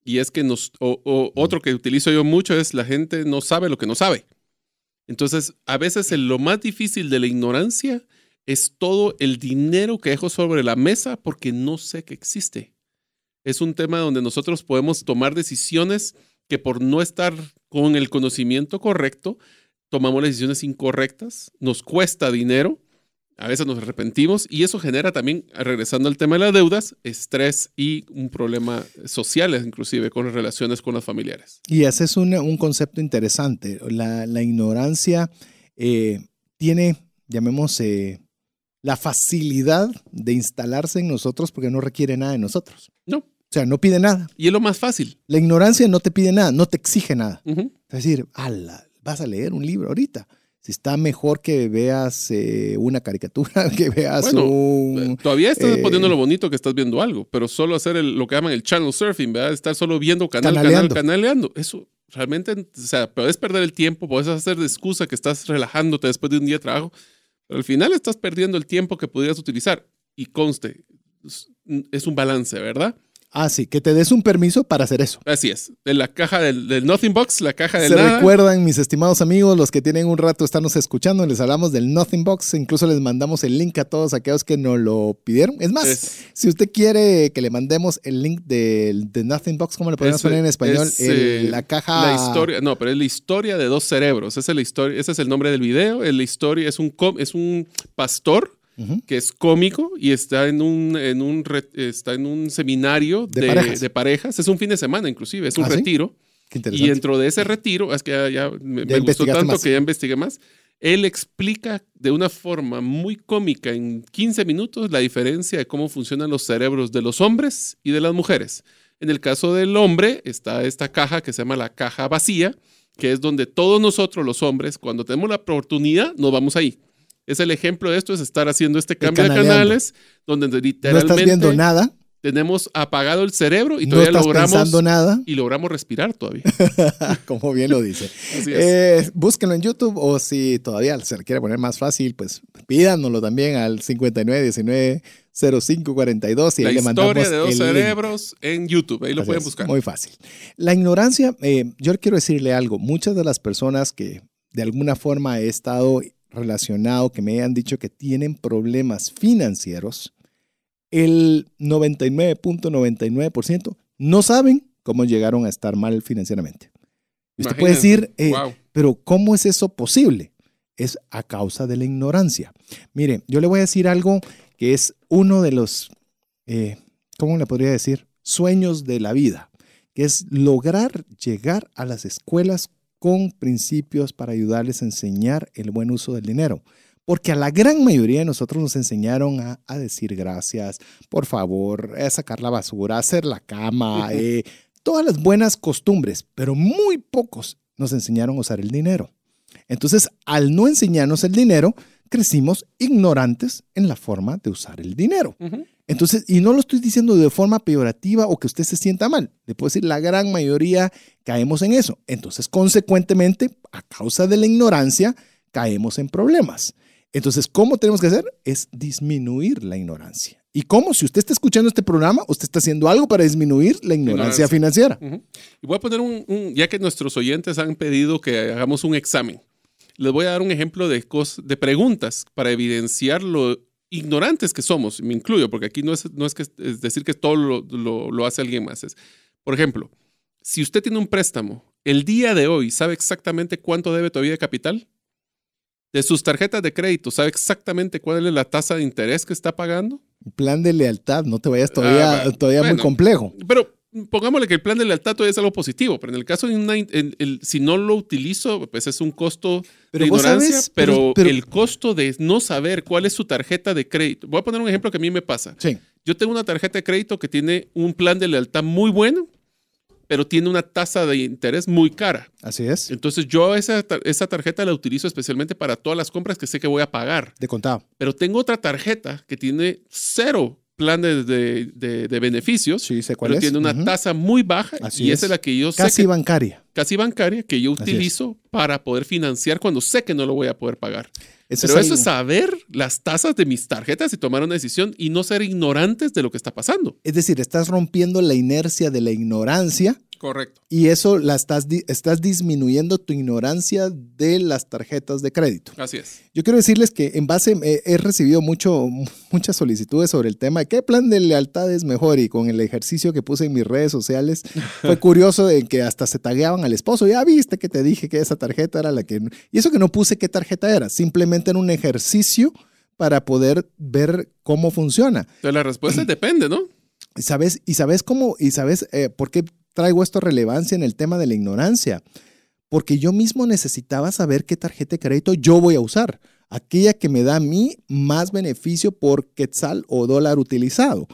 Y es que nos, o, otro que utilizo yo mucho es la gente no sabe lo que no sabe. Entonces, a veces lo más difícil de la ignorancia es todo el dinero que dejo sobre la mesa porque no sé que existe. Es un tema donde nosotros podemos tomar decisiones que por no estar con el conocimiento correcto, tomamos decisiones incorrectas, nos cuesta dinero, a veces nos arrepentimos y eso genera también, regresando al tema de las deudas, estrés y un problema social, inclusive con las relaciones con los familiares. Y ese es un, concepto interesante. La, ignorancia eh, tiene, llamemos, eh, la facilidad de instalarse en nosotros porque no requiere nada de nosotros. No. O sea, no pide nada. Y es lo más fácil. La ignorancia no te pide nada, no te exige nada. Es decir, ala, vas a leer un libro ahorita. Si está mejor que veas eh, una caricatura, [laughs] que veas un... Eh, todavía estás eh, poniendo lo bonito que estás viendo algo, pero solo hacer lo que llaman el channel surfing, ¿verdad? Estar solo viendo canal, canal, canaleando. Eso realmente, o sea, puedes perder el tiempo, puedes hacer de excusa que estás relajándote después de un día de trabajo, pero al final estás perdiendo el tiempo que podrías utilizar. Y conste, es un balance, ¿verdad? Ah, sí, que te des un permiso para hacer eso. Así es. En la caja del, Nothing Box, la caja del Se recuerdan, mis estimados amigos, los que tienen un rato estarnos escuchando, les hablamos del Nothing Box. Incluso les mandamos el link a todos aquellos que nos lo pidieron. Es más, si usted quiere que le mandemos el link del de Nothing Box, ¿cómo le podemos poner en español? Eh, la caja. La historia, no, pero es la historia de dos cerebros. Esa es la historia, ese es el nombre del video. La historia es un, es un pastor que es cómico y está en un, en un, está en un seminario de, parejas. Es un fin de semana, inclusive, es un ¿Ah, retiro. y dentro de ese retiro, es que ya, me, gustó tanto que ya investigué más. Él explica de una forma muy cómica en 15 minutos la diferencia de cómo funcionan los cerebros de los hombres y de las mujeres. En el caso del hombre está esta caja que se llama la caja vacía, que es donde todos nosotros los hombres, cuando tenemos la oportunidad, nos vamos ahí es el ejemplo de esto, es estar haciendo este cambio de canales, donde literalmente... No estás viendo nada. tenemos apagado el cerebro y no todavía estás logramos pensando nada, y logramos respirar todavía. [laughs] como bien lo dice. [laughs] Así es. Eh, búsquenlo en YouTube o si todavía se le quiere poner más fácil, pues pídanoslo también al 5919-0542 y la ahí le mandamos historia de dos el link. cerebros en YouTube, ahí lo Así pueden es, buscar. Muy fácil. La ignorancia, eh, yo quiero decirle algo. Muchas de las personas que de alguna forma he estado relacionado, que me han dicho que tienen problemas financieros, el 99.99% no saben cómo llegaron a estar mal financieramente. Usted puede decir, eh, Wow. pero ¿cómo es eso posible? Es a causa de la ignorancia. Mire, yo le voy a decir algo que es uno de los, eh, ¿cómo le podría decir? Sueños de la vida, que es lograr llegar a las escuelas con principios para ayudarles a enseñar el buen uso del dinero. Porque a la gran mayoría de nosotros nos enseñaron a, a decir gracias, por favor, a sacar la basura, a hacer la cama, eh, todas las buenas costumbres, pero muy pocos nos enseñaron a usar el dinero. Entonces, al no enseñarnos el dinero, crecimos ignorantes en la forma de usar el dinero. Entonces, y no lo estoy diciendo de forma peyorativa o que usted se sienta mal. Le puedo decir, la gran mayoría caemos en eso. Entonces, consecuentemente, a causa de la ignorancia, caemos en problemas. Entonces, ¿cómo tenemos que hacer? Es disminuir la ignorancia. ¿Y cómo? Si usted está escuchando este programa, usted está haciendo algo para disminuir la ignorancia Ignorancia. financiera. Y voy a poner un, un- ya que nuestros oyentes han pedido que hagamos un examen, les voy a dar un ejemplo de, cos- de preguntas para evidenciar lo ignorantes que somos, me incluyo, porque aquí no es, no es, que, es decir que todo lo, lo- lo hace alguien más. Es, por ejemplo, si usted tiene un préstamo, el día de hoy sabe exactamente cuánto debe todavía de capital, de sus tarjetas de crédito, sabe exactamente cuál es la tasa de interés que está pagando. Plan de lealtad, no te vayas todavía, Ah, bueno. todavía muy complejo. Pero pongámosle que el plan de lealtad todavía es algo positivo, pero en el caso de una, in- el- si no lo utilizo, pues es un costo Pero de ignorancia, sabes, pero, pero- pero- el costo de no saber cuál es su tarjeta de crédito. Voy a poner un ejemplo que a mí me pasa. Sí. Yo tengo una tarjeta de crédito que tiene un plan de lealtad muy bueno, pero tiene una tasa de interés muy cara. Así es. Entonces yo esa, esa tarjeta la utilizo especialmente para todas las compras que sé que voy a pagar. De contado. Pero tengo otra tarjeta que tiene cero plan de, de- de- beneficios, Sí, sé cuál pero es. tiene una tasa muy baja Así y es. esa es la que yo sé Casi que- bancaria. casi bancaria que yo utilizo para poder financiar cuando sé que no lo voy a poder pagar. Eso Pero es eso algo- es saber las tasas de mis tarjetas y tomar una decisión y no ser ignorantes de lo que está pasando. Es decir, estás rompiendo la inercia de la ignorancia Correcto. y eso la estás, estás disminuyendo tu ignorancia de las tarjetas de crédito. Así es. Yo quiero decirles que en base eh, he recibido mucho, muchas solicitudes sobre el tema de qué plan de lealtad es mejor y con el ejercicio que puse en mis redes sociales [laughs] fue curioso de que hasta se tagueaban al esposo. Ya viste que te dije que esa tarjeta era la que... Y eso que no puse qué tarjeta era, simplemente era un ejercicio para poder ver cómo funciona. Entonces la respuesta es depende, ¿no? ¿Y sabes, y sabes cómo, y sabes eh, por qué traigo esto relevancia en el tema de la ignorancia? Porque yo mismo necesitaba saber qué tarjeta de crédito yo voy a usar, aquella que me da a mí más beneficio por quetzal o dólar utilizado.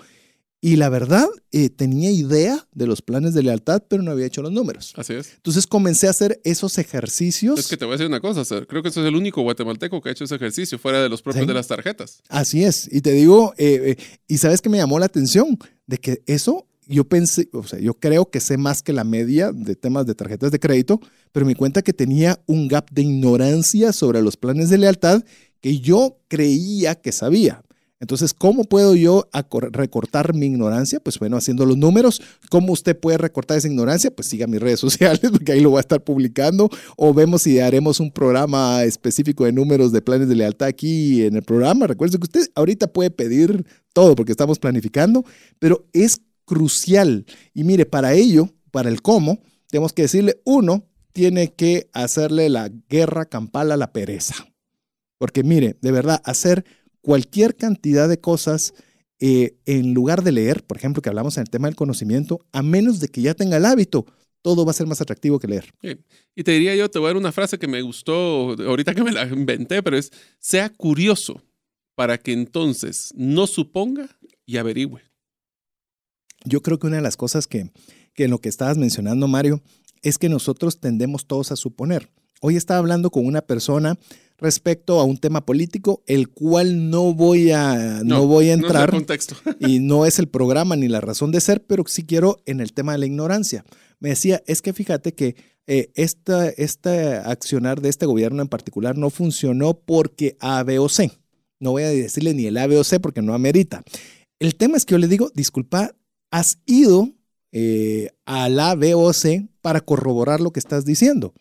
Y la verdad, eh, tenía idea de los planes de lealtad, pero no había hecho los números. Así es. Entonces comencé a hacer esos ejercicios. Es que te voy a decir una cosa, creo que eso es el único guatemalteco que ha hecho ese ejercicio fuera de los propios Sí. de las tarjetas. Así es. Y te digo, eh, eh, y sabes que me llamó la atención de que eso, yo pensé, o sea, yo creo que sé más que la media de temas de tarjetas de crédito, pero me cuenta que tenía un gap de ignorancia sobre los planes de lealtad que yo creía que sabía. Entonces, ¿cómo puedo yo recortar mi ignorancia? Pues bueno, haciendo los números. ¿Cómo usted puede recortar esa ignorancia? Pues siga mis redes [laughs] sociales, porque ahí lo voy a estar publicando. O vemos si haremos un programa específico de números de planes de lealtad aquí en el programa. Recuerde que usted ahorita puede pedir todo porque estamos planificando, pero es crucial. Y mire, para ello, para el cómo, tenemos que decirle, uno, tiene que hacerle la guerra campal a la pereza. Porque mire, de verdad, hacer cualquier cantidad de cosas eh, en lugar de leer, por ejemplo, que hablamos en el tema del conocimiento, a menos de que ya tenga el hábito, todo va a ser más atractivo que leer. Y te diría yo, te voy a dar una frase que me gustó ahorita que me la inventé, pero es, sea curioso para que entonces no suponga y averigüe. Yo creo que una de las cosas que, que en lo que estabas mencionando, Mario, es que nosotros tendemos todos a suponer. Hoy estaba hablando con una persona respecto a un tema político, el cual no voy a, no, voy a entrar. No contexto. [laughs] y no es el programa ni la razón de ser, pero sí quiero en el tema de la ignorancia. Me decía, es que fíjate que eh, esta, este accionar de este gobierno en particular no funcionó porque A, B o C. No voy a decirle ni el A, B o C porque no amerita. El tema es que yo le digo, disculpa, has ido eh, a la BOC para corroborar lo que estás diciendo.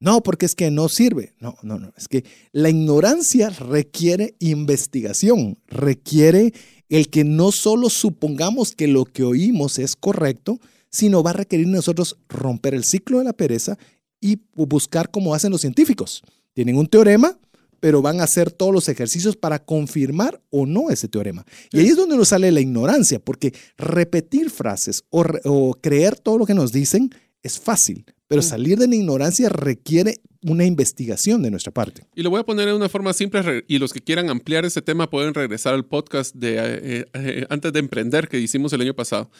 No, porque es que no sirve. No, no, no. Es que la ignorancia requiere investigación, requiere el que no solo supongamos que lo que oímos es correcto, sino va a requerir nosotros romper el ciclo de la pereza y buscar como hacen los científicos. Tienen un teorema, pero van a hacer todos los ejercicios para confirmar o no ese teorema. Y ahí es donde nos sale la ignorancia, porque repetir frases o, creer todo lo que nos dicen es fácil, pero salir de la ignorancia requiere una investigación de nuestra parte. Y lo voy a poner de una forma simple y los que quieran ampliar ese tema pueden regresar al podcast de eh, eh, antes de emprender que hicimos el año pasado.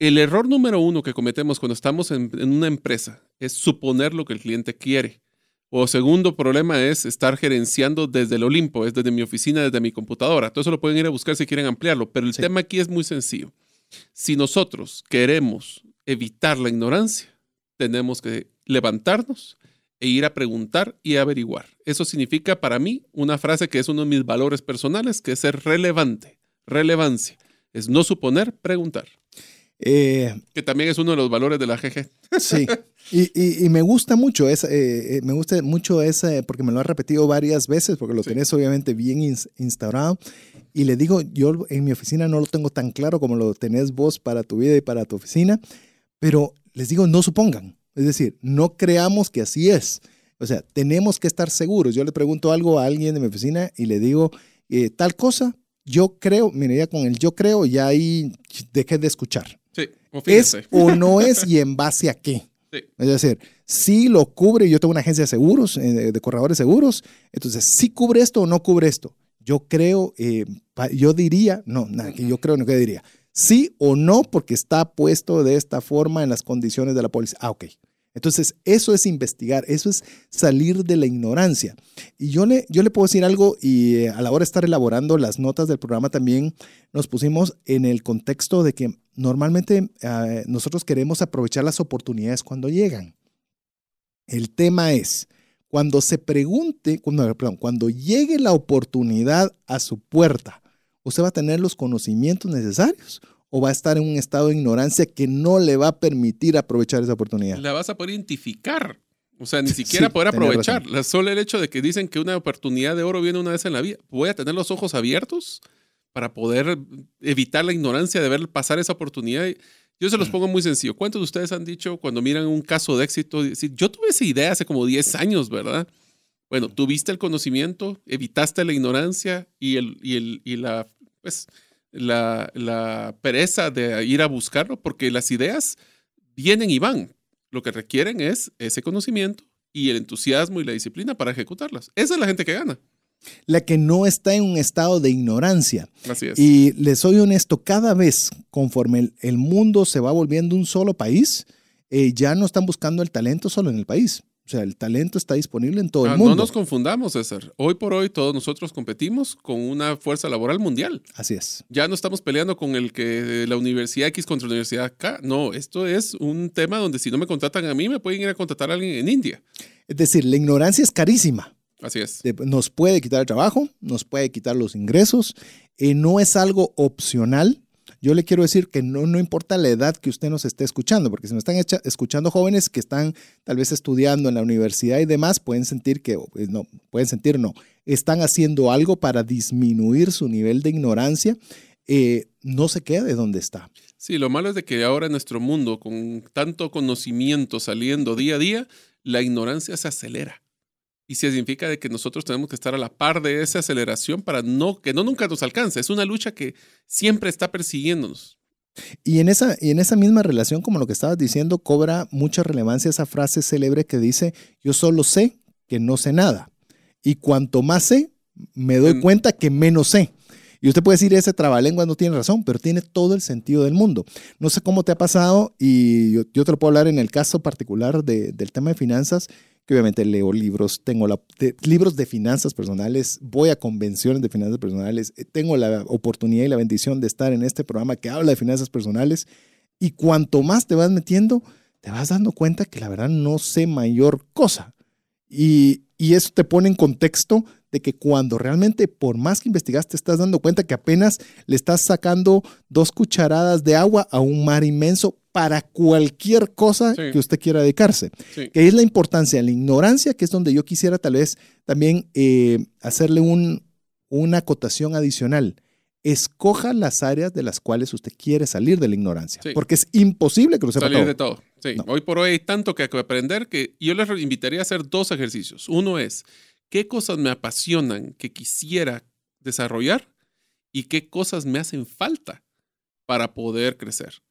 El error número uno que cometemos cuando estamos en una empresa es suponer lo que el cliente quiere. O segundo problema es estar gerenciando desde el Olimpo, es desde mi oficina, desde mi computadora. Todo eso lo pueden ir a buscar si quieren ampliarlo, pero el tema aquí es muy sencillo. Si nosotros queremos evitar la ignorancia, tenemos que levantarnos e ir a preguntar y averiguar. Eso significa para mí una frase que es uno de mis valores personales, que es ser relevante. Relevancia. Es no suponer, preguntar. Eh, que también es uno de los valores de la GG. Sí, [laughs] y, me gusta mucho, esa, eh, eh, me gusta mucho ese, porque me lo ha repetido varias veces, porque lo tenés obviamente bien instaurado. Y le digo, yo en mi oficina no lo tengo tan claro como lo tenés vos para tu vida y para tu oficina, pero les digo, no supongan. Es decir, no creamos que así es. O sea, tenemos que estar seguros. Yo le pregunto algo a alguien de mi oficina y le digo, tal cosa, yo creo, mire, ya con el yo creo, ya ahí dejé de escuchar. Sí, ¿Es o no [laughs] es y en base a qué? Es decir, si lo cubre, yo tengo una agencia de seguros, eh, de corredores seguros, entonces, si cubre esto o no cubre esto. Yo creo, eh, yo diría, no, nada, que yo creo, no que diría, sí o no, porque está puesto de esta forma en las condiciones de la policía. Ah, ok. Entonces, eso es investigar, eso es salir de la ignorancia. Y yo le, yo le puedo decir algo, y eh, a la hora de estar elaborando las notas del programa también nos pusimos en el contexto de que normalmente eh, nosotros queremos aprovechar las oportunidades cuando llegan. El tema es, cuando se pregunte, cuando, perdón, cuando llegue la oportunidad a su puerta, ¿usted va a tener los conocimientos necesarios o va a estar en un estado de ignorancia que no le va a permitir aprovechar esa oportunidad? La vas a poder identificar. O sea, ni [laughs] siquiera poder aprovechar. Solo el hecho de que dicen que una oportunidad de oro viene una vez en la vida. ¿Voy a tener los ojos abiertos para poder evitar la ignorancia de ver pasar esa oportunidad? Yo se los pongo muy sencillo. ¿Cuántos de ustedes han dicho cuando miran un caso de éxito? Decir, yo tuve esa idea hace como 10 años, ¿verdad? Bueno, tuviste el conocimiento, evitaste la ignorancia y, el, y, el, y la, pues, la, pereza de ir a buscarlo, porque las ideas vienen y van. Lo que requieren es ese conocimiento y el entusiasmo y la disciplina para ejecutarlas. Esa es la gente que gana. La que no está en un estado de ignorancia. Así es. Y les soy honesto, cada vez conforme el, mundo se va volviendo un solo país, eh, ya no están buscando el talento solo en el país. O sea, el talento está disponible en todo el ah, mundo. No nos confundamos, César. Hoy por hoy todos nosotros competimos con una fuerza laboral mundial. Así es. Ya no estamos peleando con el que la Universidad X contra la Universidad K. No, esto es un tema donde si no me contratan a mí, me pueden ir a contratar a alguien en India. Es decir, la ignorancia es carísima. Así es. Nos puede quitar el trabajo, nos puede quitar los ingresos. no es algo opcional yo le quiero decir que no, no importa la edad que usted nos esté escuchando, porque si nos están escuchando jóvenes que están tal vez estudiando en la universidad y demás, pueden sentir que, pues, no, pueden sentir no, están haciendo algo para disminuir su nivel de ignorancia. Eh, no se quede donde está. Sí, lo malo es de que ahora en nuestro mundo, con tanto conocimiento saliendo día a día, la ignorancia se acelera y significa de que nosotros tenemos que estar a la par de esa aceleración para no que no nunca nos alcance. Es una lucha que siempre está persiguiéndonos. Y en esa, y en esa misma relación, como lo que estabas diciendo, cobra mucha relevancia esa frase célebre que dice, yo solo sé que no sé nada. Y cuanto más sé, me doy cuenta que menos sé. Y usted puede decir, ese trabalengua no tiene razón, pero tiene todo el sentido del mundo. No sé cómo te ha pasado y yo, te lo puedo hablar en el caso particular del tema de finanzas, que obviamente leo libros, tengo libros de finanzas personales, voy a convenciones de finanzas personales, eh, tengo la oportunidad y la bendición de estar en este programa que habla de finanzas personales y cuanto más te vas metiendo, te vas dando cuenta que la verdad no sé mayor cosa. Y, y eso te pone en contexto de que cuando realmente por más que investigaste, te estás dando cuenta que apenas le estás sacando dos cucharadas de agua a un mar inmenso para cualquier cosa que usted quiera dedicarse. Que es la importancia de la ignorancia, que es donde yo quisiera tal vez también eh, hacerle un, una acotación adicional. Escoja las áreas de las cuales usted quiere salir de la ignorancia, porque es imposible que lo sepa salir de todo. Sí. Hoy por hoy hay tanto que aprender que yo les invitaría a hacer dos ejercicios. Uno es qué cosas me apasionan que quisiera desarrollar y qué cosas me hacen falta para poder crecer.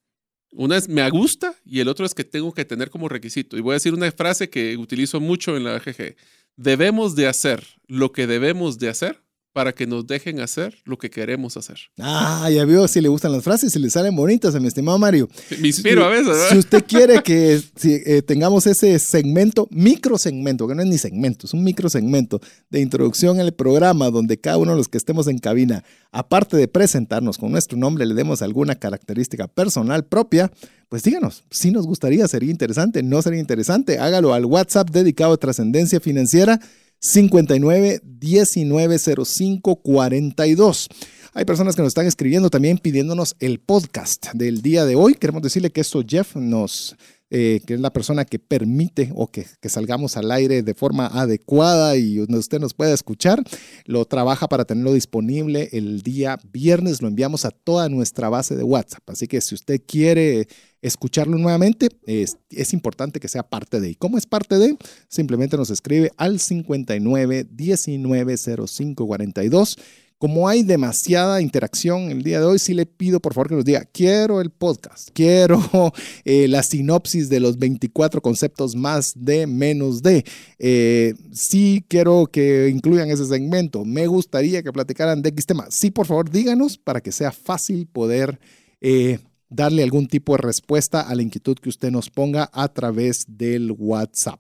Una es me gusta y el otro es que tengo que tener como requisito. Y voy a decir una frase que utilizo mucho en la AGG. Debemos de hacer lo que debemos de hacer para que nos dejen hacer lo que queremos hacer. Ah, ya veo si le gustan las frases, si le salen bonitas a mi estimado Mario. Me inspiro a veces. Si usted quiere que eh, tengamos ese segmento, micro segmento, que no es ni segmento, es un micro segmento de introducción al programa donde cada uno de los que estemos en cabina, aparte de presentarnos con nuestro nombre, le demos alguna característica personal propia, pues díganos, si nos gustaría, sería interesante, no sería interesante, hágalo al WhatsApp dedicado a trascendencia financiera 59 1905 42. Hay personas que nos están escribiendo también pidiéndonos el podcast del día de hoy. Queremos decirle que esto Jeff nos eh, que es la persona que permite o que, que, salgamos al aire de forma adecuada y usted nos pueda escuchar, lo trabaja para tenerlo disponible el día viernes, lo enviamos a toda nuestra base de WhatsApp. Así que si usted quiere escucharlo nuevamente, es, importante que sea parte de. ¿Y cómo es parte de? Simplemente nos escribe al 59 19 05 42 como hay demasiada interacción el día de hoy, sí le pido por favor que nos diga, quiero el podcast, quiero [laughs] eh, la sinopsis de los 24 conceptos más de menos de. Eh, sí quiero que incluyan ese segmento. Me gustaría que platicaran de X tema. Sí, por favor, díganos para que sea fácil poder eh, darle algún tipo de respuesta a la inquietud que usted nos ponga a través del WhatsApp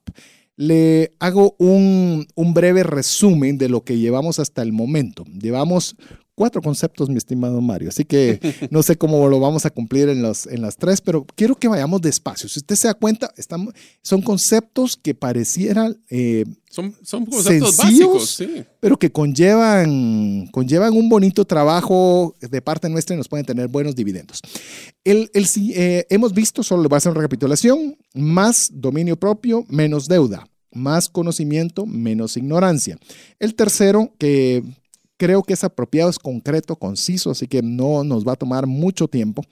le hago un, breve resumen de lo que llevamos hasta el momento. Llevamos cuatro conceptos, mi estimado Mario. Así que [laughs] no sé cómo lo vamos a cumplir en, los, en las tres, pero quiero que vayamos despacio. Si usted se da cuenta, estamos, son conceptos que parecieran eh, son, son, conceptos sencillos, básicos, pero que conllevan, conllevan un bonito trabajo de parte nuestra y nos pueden tener buenos dividendos. El, el eh, hemos visto, solo le voy a hacer una recapitulación, más dominio propio, menos deuda más conocimiento, menos ignorancia. El tercero, que creo que es apropiado, es concreto, conciso, así que no nos va a tomar mucho tiempo,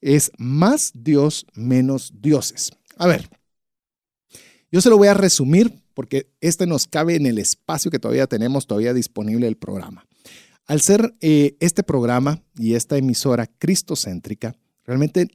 es más Dios, menos dioses. A ver, yo se lo voy a resumir porque este nos cabe en el espacio que todavía tenemos todavía disponible el programa. Al ser eh, este programa y esta emisora cristocéntrica, realmente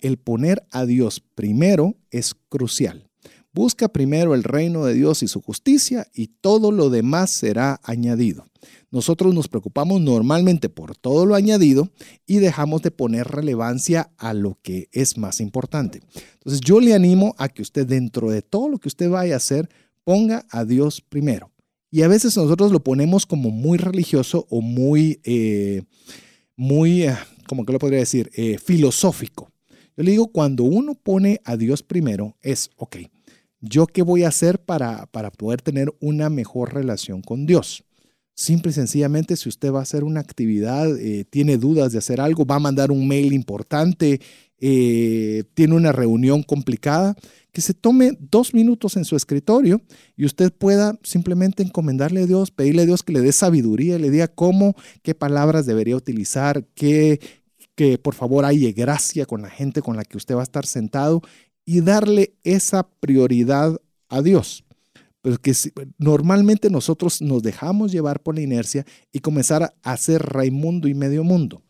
el poner a Dios primero es crucial. Busca primero el reino de Dios y su justicia y todo lo demás será añadido. Nosotros nos preocupamos normalmente por todo lo añadido y dejamos de poner relevancia a lo que es más importante. Entonces yo le animo a que usted dentro de todo lo que usted vaya a hacer, ponga a Dios primero. Y a veces nosotros lo ponemos como muy religioso o muy, eh, muy, eh, ¿cómo que lo podría decir? Eh, filosófico. Yo le digo, cuando uno pone a Dios primero, es, ok, ¿yo qué voy a hacer para, para poder tener una mejor relación con Dios? Simple y sencillamente, si usted va a hacer una actividad, eh, tiene dudas de hacer algo, va a mandar un mail importante, eh, tiene una reunión complicada, que se tome dos minutos en su escritorio y usted pueda simplemente encomendarle a Dios, pedirle a Dios que le dé sabiduría, le diga cómo, qué palabras debería utilizar, qué, que por favor haya gracia con la gente con la que usted va a estar sentado y darle esa prioridad a Dios. Pero que normalmente nosotros nos dejamos llevar por la inercia y comenzar a hacer Raimundo y medio mundo.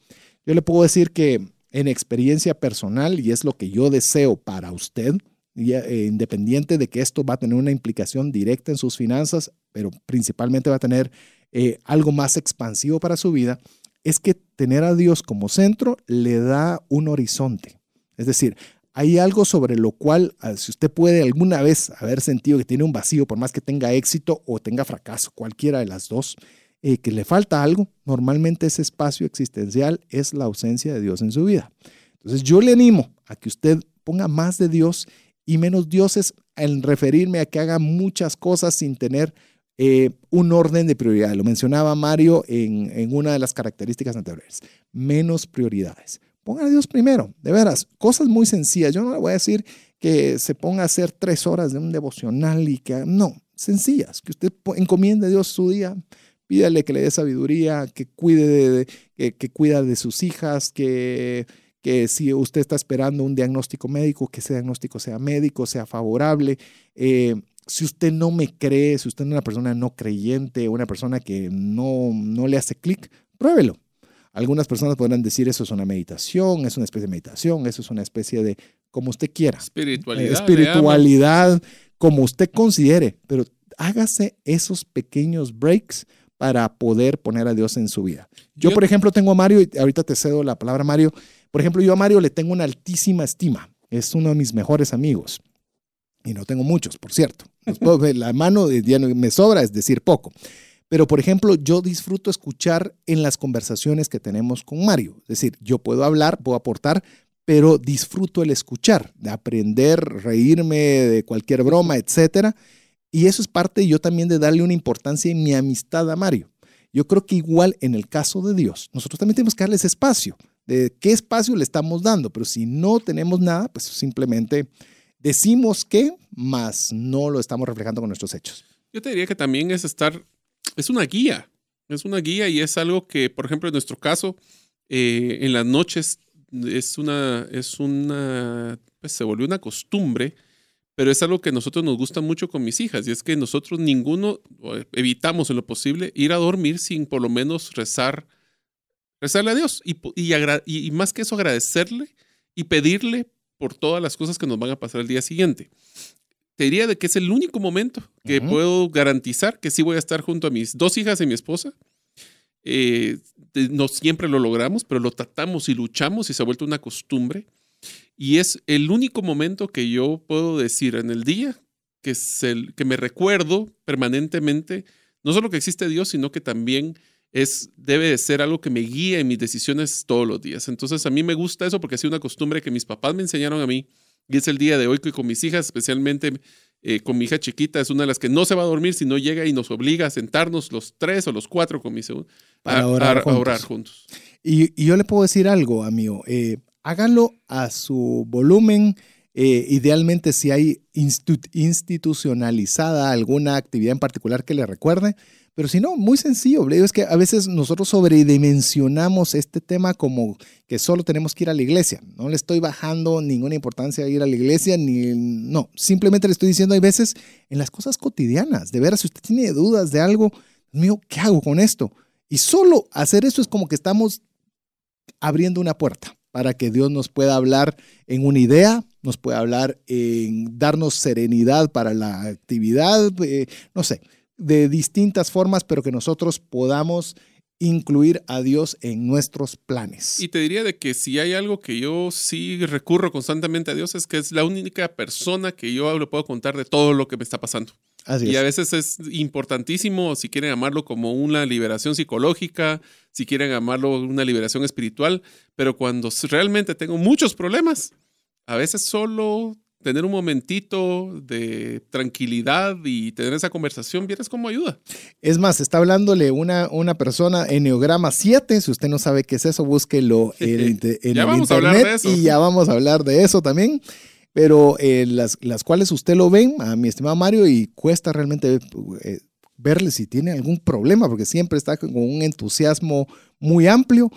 Yo le puedo decir que en experiencia personal, y es lo que yo deseo para usted, eh, independiente de que esto va a tener una implicación directa en sus finanzas, pero principalmente va a tener eh, algo más expansivo para su vida, es que tener a Dios como centro le da un horizonte. Es decir, hay algo sobre lo cual, ah, si usted puede alguna vez haber sentido que tiene un vacío, por más que tenga éxito o tenga fracaso, cualquiera de las dos, eh, que le falta algo, normalmente ese espacio existencial es la ausencia de Dios en su vida. Entonces yo le animo a que usted ponga más de Dios y menos dioses en referirme a que haga muchas cosas sin tener eh, un orden de prioridad. Lo mencionaba Mario en, en una de las características anteriores. Menos prioridades. Ponga a Dios primero, de veras, cosas muy sencillas. Yo no le voy a decir que se ponga a hacer tres horas de un devocional y que, no, sencillas, que usted encomiende a Dios su día, pídale que le dé sabiduría, que cuide de, que, cuida de sus hijas, que, que si usted está esperando un diagnóstico médico, que ese diagnóstico sea médico, sea favorable. Eh, si usted no me cree, si usted es una persona no creyente, una persona que no, no le hace clic, pruébelo. Algunas personas podrán decir eso es una meditación, es una especie de meditación, eso es una especie de, como usted quiera. Espiritualidad. Eh, espiritualidad, como usted considere, pero hágase esos pequeños breaks para poder poner a Dios en su vida. Yo, Yo- por ejemplo, tengo a Mario, y ahorita te cedo la palabra Mario. Por ejemplo, yo a Mario le tengo una altísima estima. Es uno de mis mejores amigos. Y no tengo muchos, por cierto. La mano ya me sobra, es decir, poco. Pero, por ejemplo, yo disfruto escuchar en las conversaciones que tenemos con Mario. Es decir, yo puedo hablar, puedo aportar, pero disfruto el escuchar, de aprender, reírme de cualquier broma, etcétera. Y eso es parte yo también de darle una importancia en mi amistad a Mario. Yo creo que igual en el caso de Dios, nosotros también tenemos que darle ese espacio. De qué espacio le estamos dando, pero si no tenemos nada, pues simplemente decimos que, más no lo estamos reflejando con nuestros hechos. Yo te diría que también es estar, es una guía, es una guía y es algo que, por ejemplo, en nuestro caso, eh, en las noches es una, es una, pues se volvió una costumbre, pero es algo que a nosotros nos gusta mucho con mis hijas y es que nosotros ninguno evitamos en lo posible ir a dormir sin por lo menos rezar, rezarle a Dios y, y- y más que eso agradecerle y pedirle por todas las cosas que nos van a pasar el día siguiente. Te diría de que es el único momento que puedo garantizar que sí voy a estar junto a mis dos hijas y mi esposa. Eh, no siempre lo logramos, pero lo tratamos y luchamos y se ha vuelto una costumbre. Y es el único momento que yo puedo decir en el día que, es el, que me recuerdo permanentemente, no solo que existe Dios, sino que también es, debe de ser algo que me guíe en mis decisiones todos los días. Entonces a mí me gusta eso porque ha sido una costumbre que mis papás me enseñaron a mí y es el día de hoy que con mis hijas, especialmente eh, con mi hija chiquita, es una de las que no se va a dormir si no llega y nos obliga a sentarnos los tres o los cuatro con mi segundo Para a, orar a- a juntos. orar juntos. Y, y yo le puedo decir algo, amigo. eh, hágalo a su volumen. eh, idealmente, si hay institucionalizada alguna actividad en particular que le recuerde. Pero si no, muy sencillo. Es que a veces nosotros sobredimensionamos este tema como que solo tenemos que ir a la iglesia. No le estoy bajando ninguna importancia a ir a la iglesia, ni no. Simplemente le estoy diciendo, hay veces en las cosas cotidianas, de veras, si usted tiene dudas de algo, mío, ¿qué hago con esto? Y solo hacer eso es como que estamos abriendo una puerta para que Dios nos pueda hablar en una idea, nos pueda hablar en darnos serenidad para la actividad, eh, no sé, de distintas formas, pero que nosotros podamos incluir a Dios en nuestros planes. Y te diría de que si hay algo que yo sí recurro constantemente a Dios es que es la única persona que yo le puedo contar de todo lo que me está pasando. Así Y a es. veces es importantísimo, si quieren llamarlo como una liberación psicológica, si quieren llamarlo una liberación espiritual, pero cuando realmente tengo muchos problemas, a veces solo tener un momentito de tranquilidad y tener esa conversación, vieras cómo ayuda. Es más, está hablándole una, una persona Enneograma 7. Si usted no sabe qué es eso, búsquelo [laughs] en, en Ya el vamos a hablar internet de eso. y ya vamos a hablar de eso también. Pero eh, las, las cuales usted lo ven, a mi estimado Mario, y cuesta realmente eh, verle si tiene algún problema, porque siempre está con un entusiasmo muy amplio.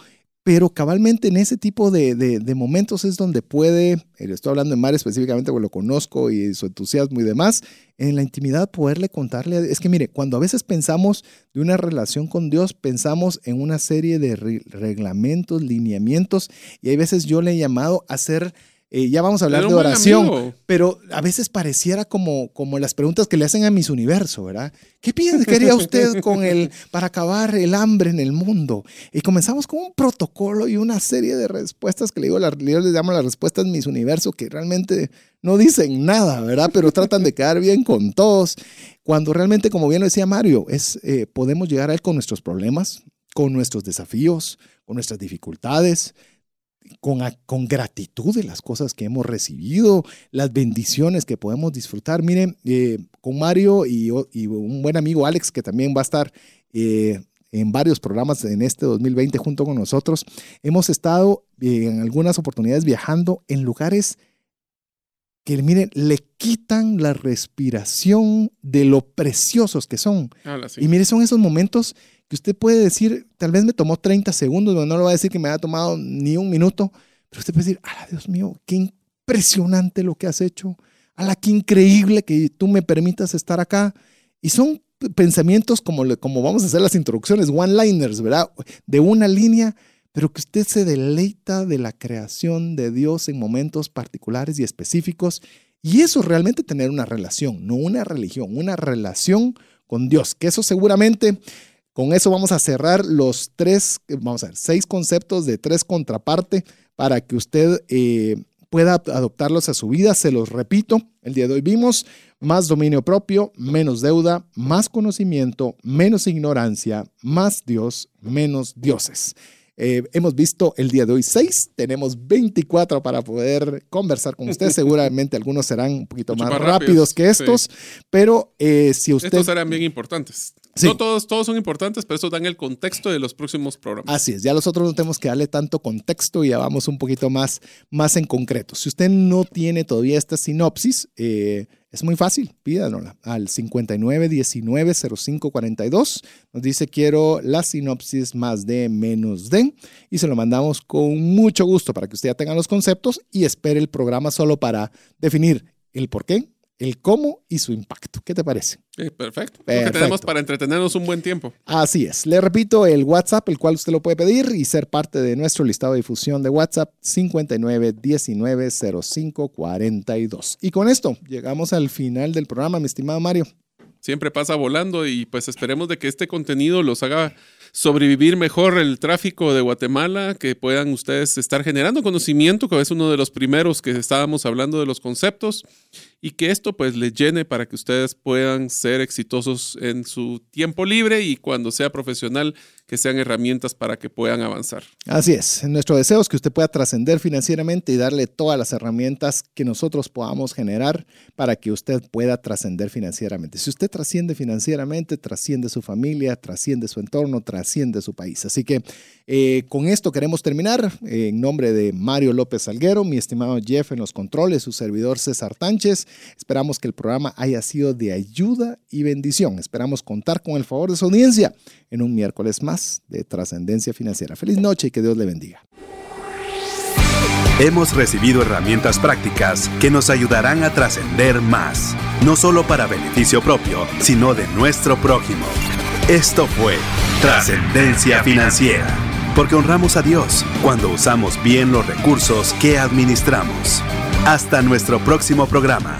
Pero cabalmente en ese tipo de, de- momentos es donde puede, eh, estoy hablando de Mario específicamente porque lo conozco y su entusiasmo y demás, en la intimidad poderle contarle. Es que mire, cuando a veces pensamos de una relación con Dios, pensamos en una serie de re- reglamentos, lineamientos, y hay veces yo le he llamado a ser Eh, ya vamos a hablar de oración, pero a veces pareciera como, como las preguntas que le hacen a Mis Universo, ¿verdad? ¿Qué piensa, quería usted con el, [laughs] para acabar el hambre en el mundo? Y comenzamos con un protocolo y una serie de respuestas que le digo, yo les llamo las respuestas Mis Universo, que realmente no dicen nada, ¿verdad? Pero tratan de quedar bien con todos. Cuando realmente, como bien lo decía Mario, es, eh, podemos llegar a él con nuestros problemas, con nuestros desafíos, con nuestras dificultades, con, con, gratitud de las cosas que hemos recibido, las bendiciones que podemos disfrutar. Miren, eh, con Mario y, un buen amigo Alex, que también va a estar eh, en varios programas en este 2020 junto con nosotros, hemos estado eh, en algunas oportunidades viajando en lugares que, miren, le quitan la respiración de lo preciosos que son. Y miren, son esos momentos que usted puede decir, tal vez me tomó 30 segundos, no lo va a decir que me haya tomado ni un minuto, pero usted puede decir, ¡ah, Dios mío, qué impresionante lo que has hecho! ¡Hala, qué increíble que tú me permitas estar acá! Y son pensamientos como, como vamos a hacer las introducciones, one-liners, ¿verdad? De una línea, pero que usted se deleita de la creación de Dios en momentos particulares y específicos. Y eso realmente tener una relación, no una religión, una relación con Dios, que eso seguramente con eso vamos a cerrar los tres, vamos a ver, seis conceptos de tres contraparte para que usted eh, pueda adoptarlos a su vida. Se los repito, el día de hoy vimos más dominio propio, menos deuda, más conocimiento, menos ignorancia, más Dios, menos dioses. Eh, hemos visto el día de hoy seis, tenemos 24 para poder conversar con usted. [laughs] Seguramente algunos serán un poquito más, rápidos que estos, pero eh, si usted... Estos serán bien importantes. No todos, todos son importantes, pero eso dan el contexto de los próximos programas. Así es, ya los otros no tenemos que darle tanto contexto y ya vamos un poquito más, más en concreto. Si usted no tiene todavía esta sinopsis, eh, es muy fácil, pídanosla al 59190542. Nos dice quiero la sinopsis más de menos de y se lo mandamos con mucho gusto para que usted ya tenga los conceptos y espere el programa solo para definir el por qué, el cómo y su impacto. ¿Qué te parece? perfecto. Lo que tenemos para entretenernos un buen tiempo. Así es. Le repito el WhatsApp, el cual usted lo puede pedir y ser parte de nuestro listado de difusión de WhatsApp 59190542. Y con esto llegamos al final del programa, mi estimado Mario. Siempre pasa volando y pues esperemos de que este contenido los haga sobrevivir mejor el tráfico de Guatemala, que puedan ustedes estar generando conocimiento, que es uno de los primeros que estábamos hablando de los conceptos y que esto pues les llene para que ustedes puedan ser exitosos en su tiempo libre y cuando sea profesional que sean herramientas para que puedan avanzar. Así es, nuestro deseo es que usted pueda trascender financieramente y darle todas las herramientas que nosotros podamos generar para que usted pueda trascender financieramente. Si usted trasciende financieramente, trasciende su familia, trasciende su entorno, trasciende su país. Así que eh, con esto queremos terminar. en nombre de Mario López Salguero, mi estimado Jeff en los controles, su servidor César Tánchez, esperamos que el programa haya sido de ayuda y bendición. Esperamos contar con el favor de su audiencia en un miércoles más de trascendencia financiera. Feliz noche y que Dios le bendiga. Hemos recibido herramientas prácticas que nos ayudarán a trascender más, no solo para beneficio propio, sino de nuestro prójimo. Esto fue Trascendencia Financiera porque honramos a Dios cuando usamos bien los recursos que administramos. Hasta nuestro próximo programa.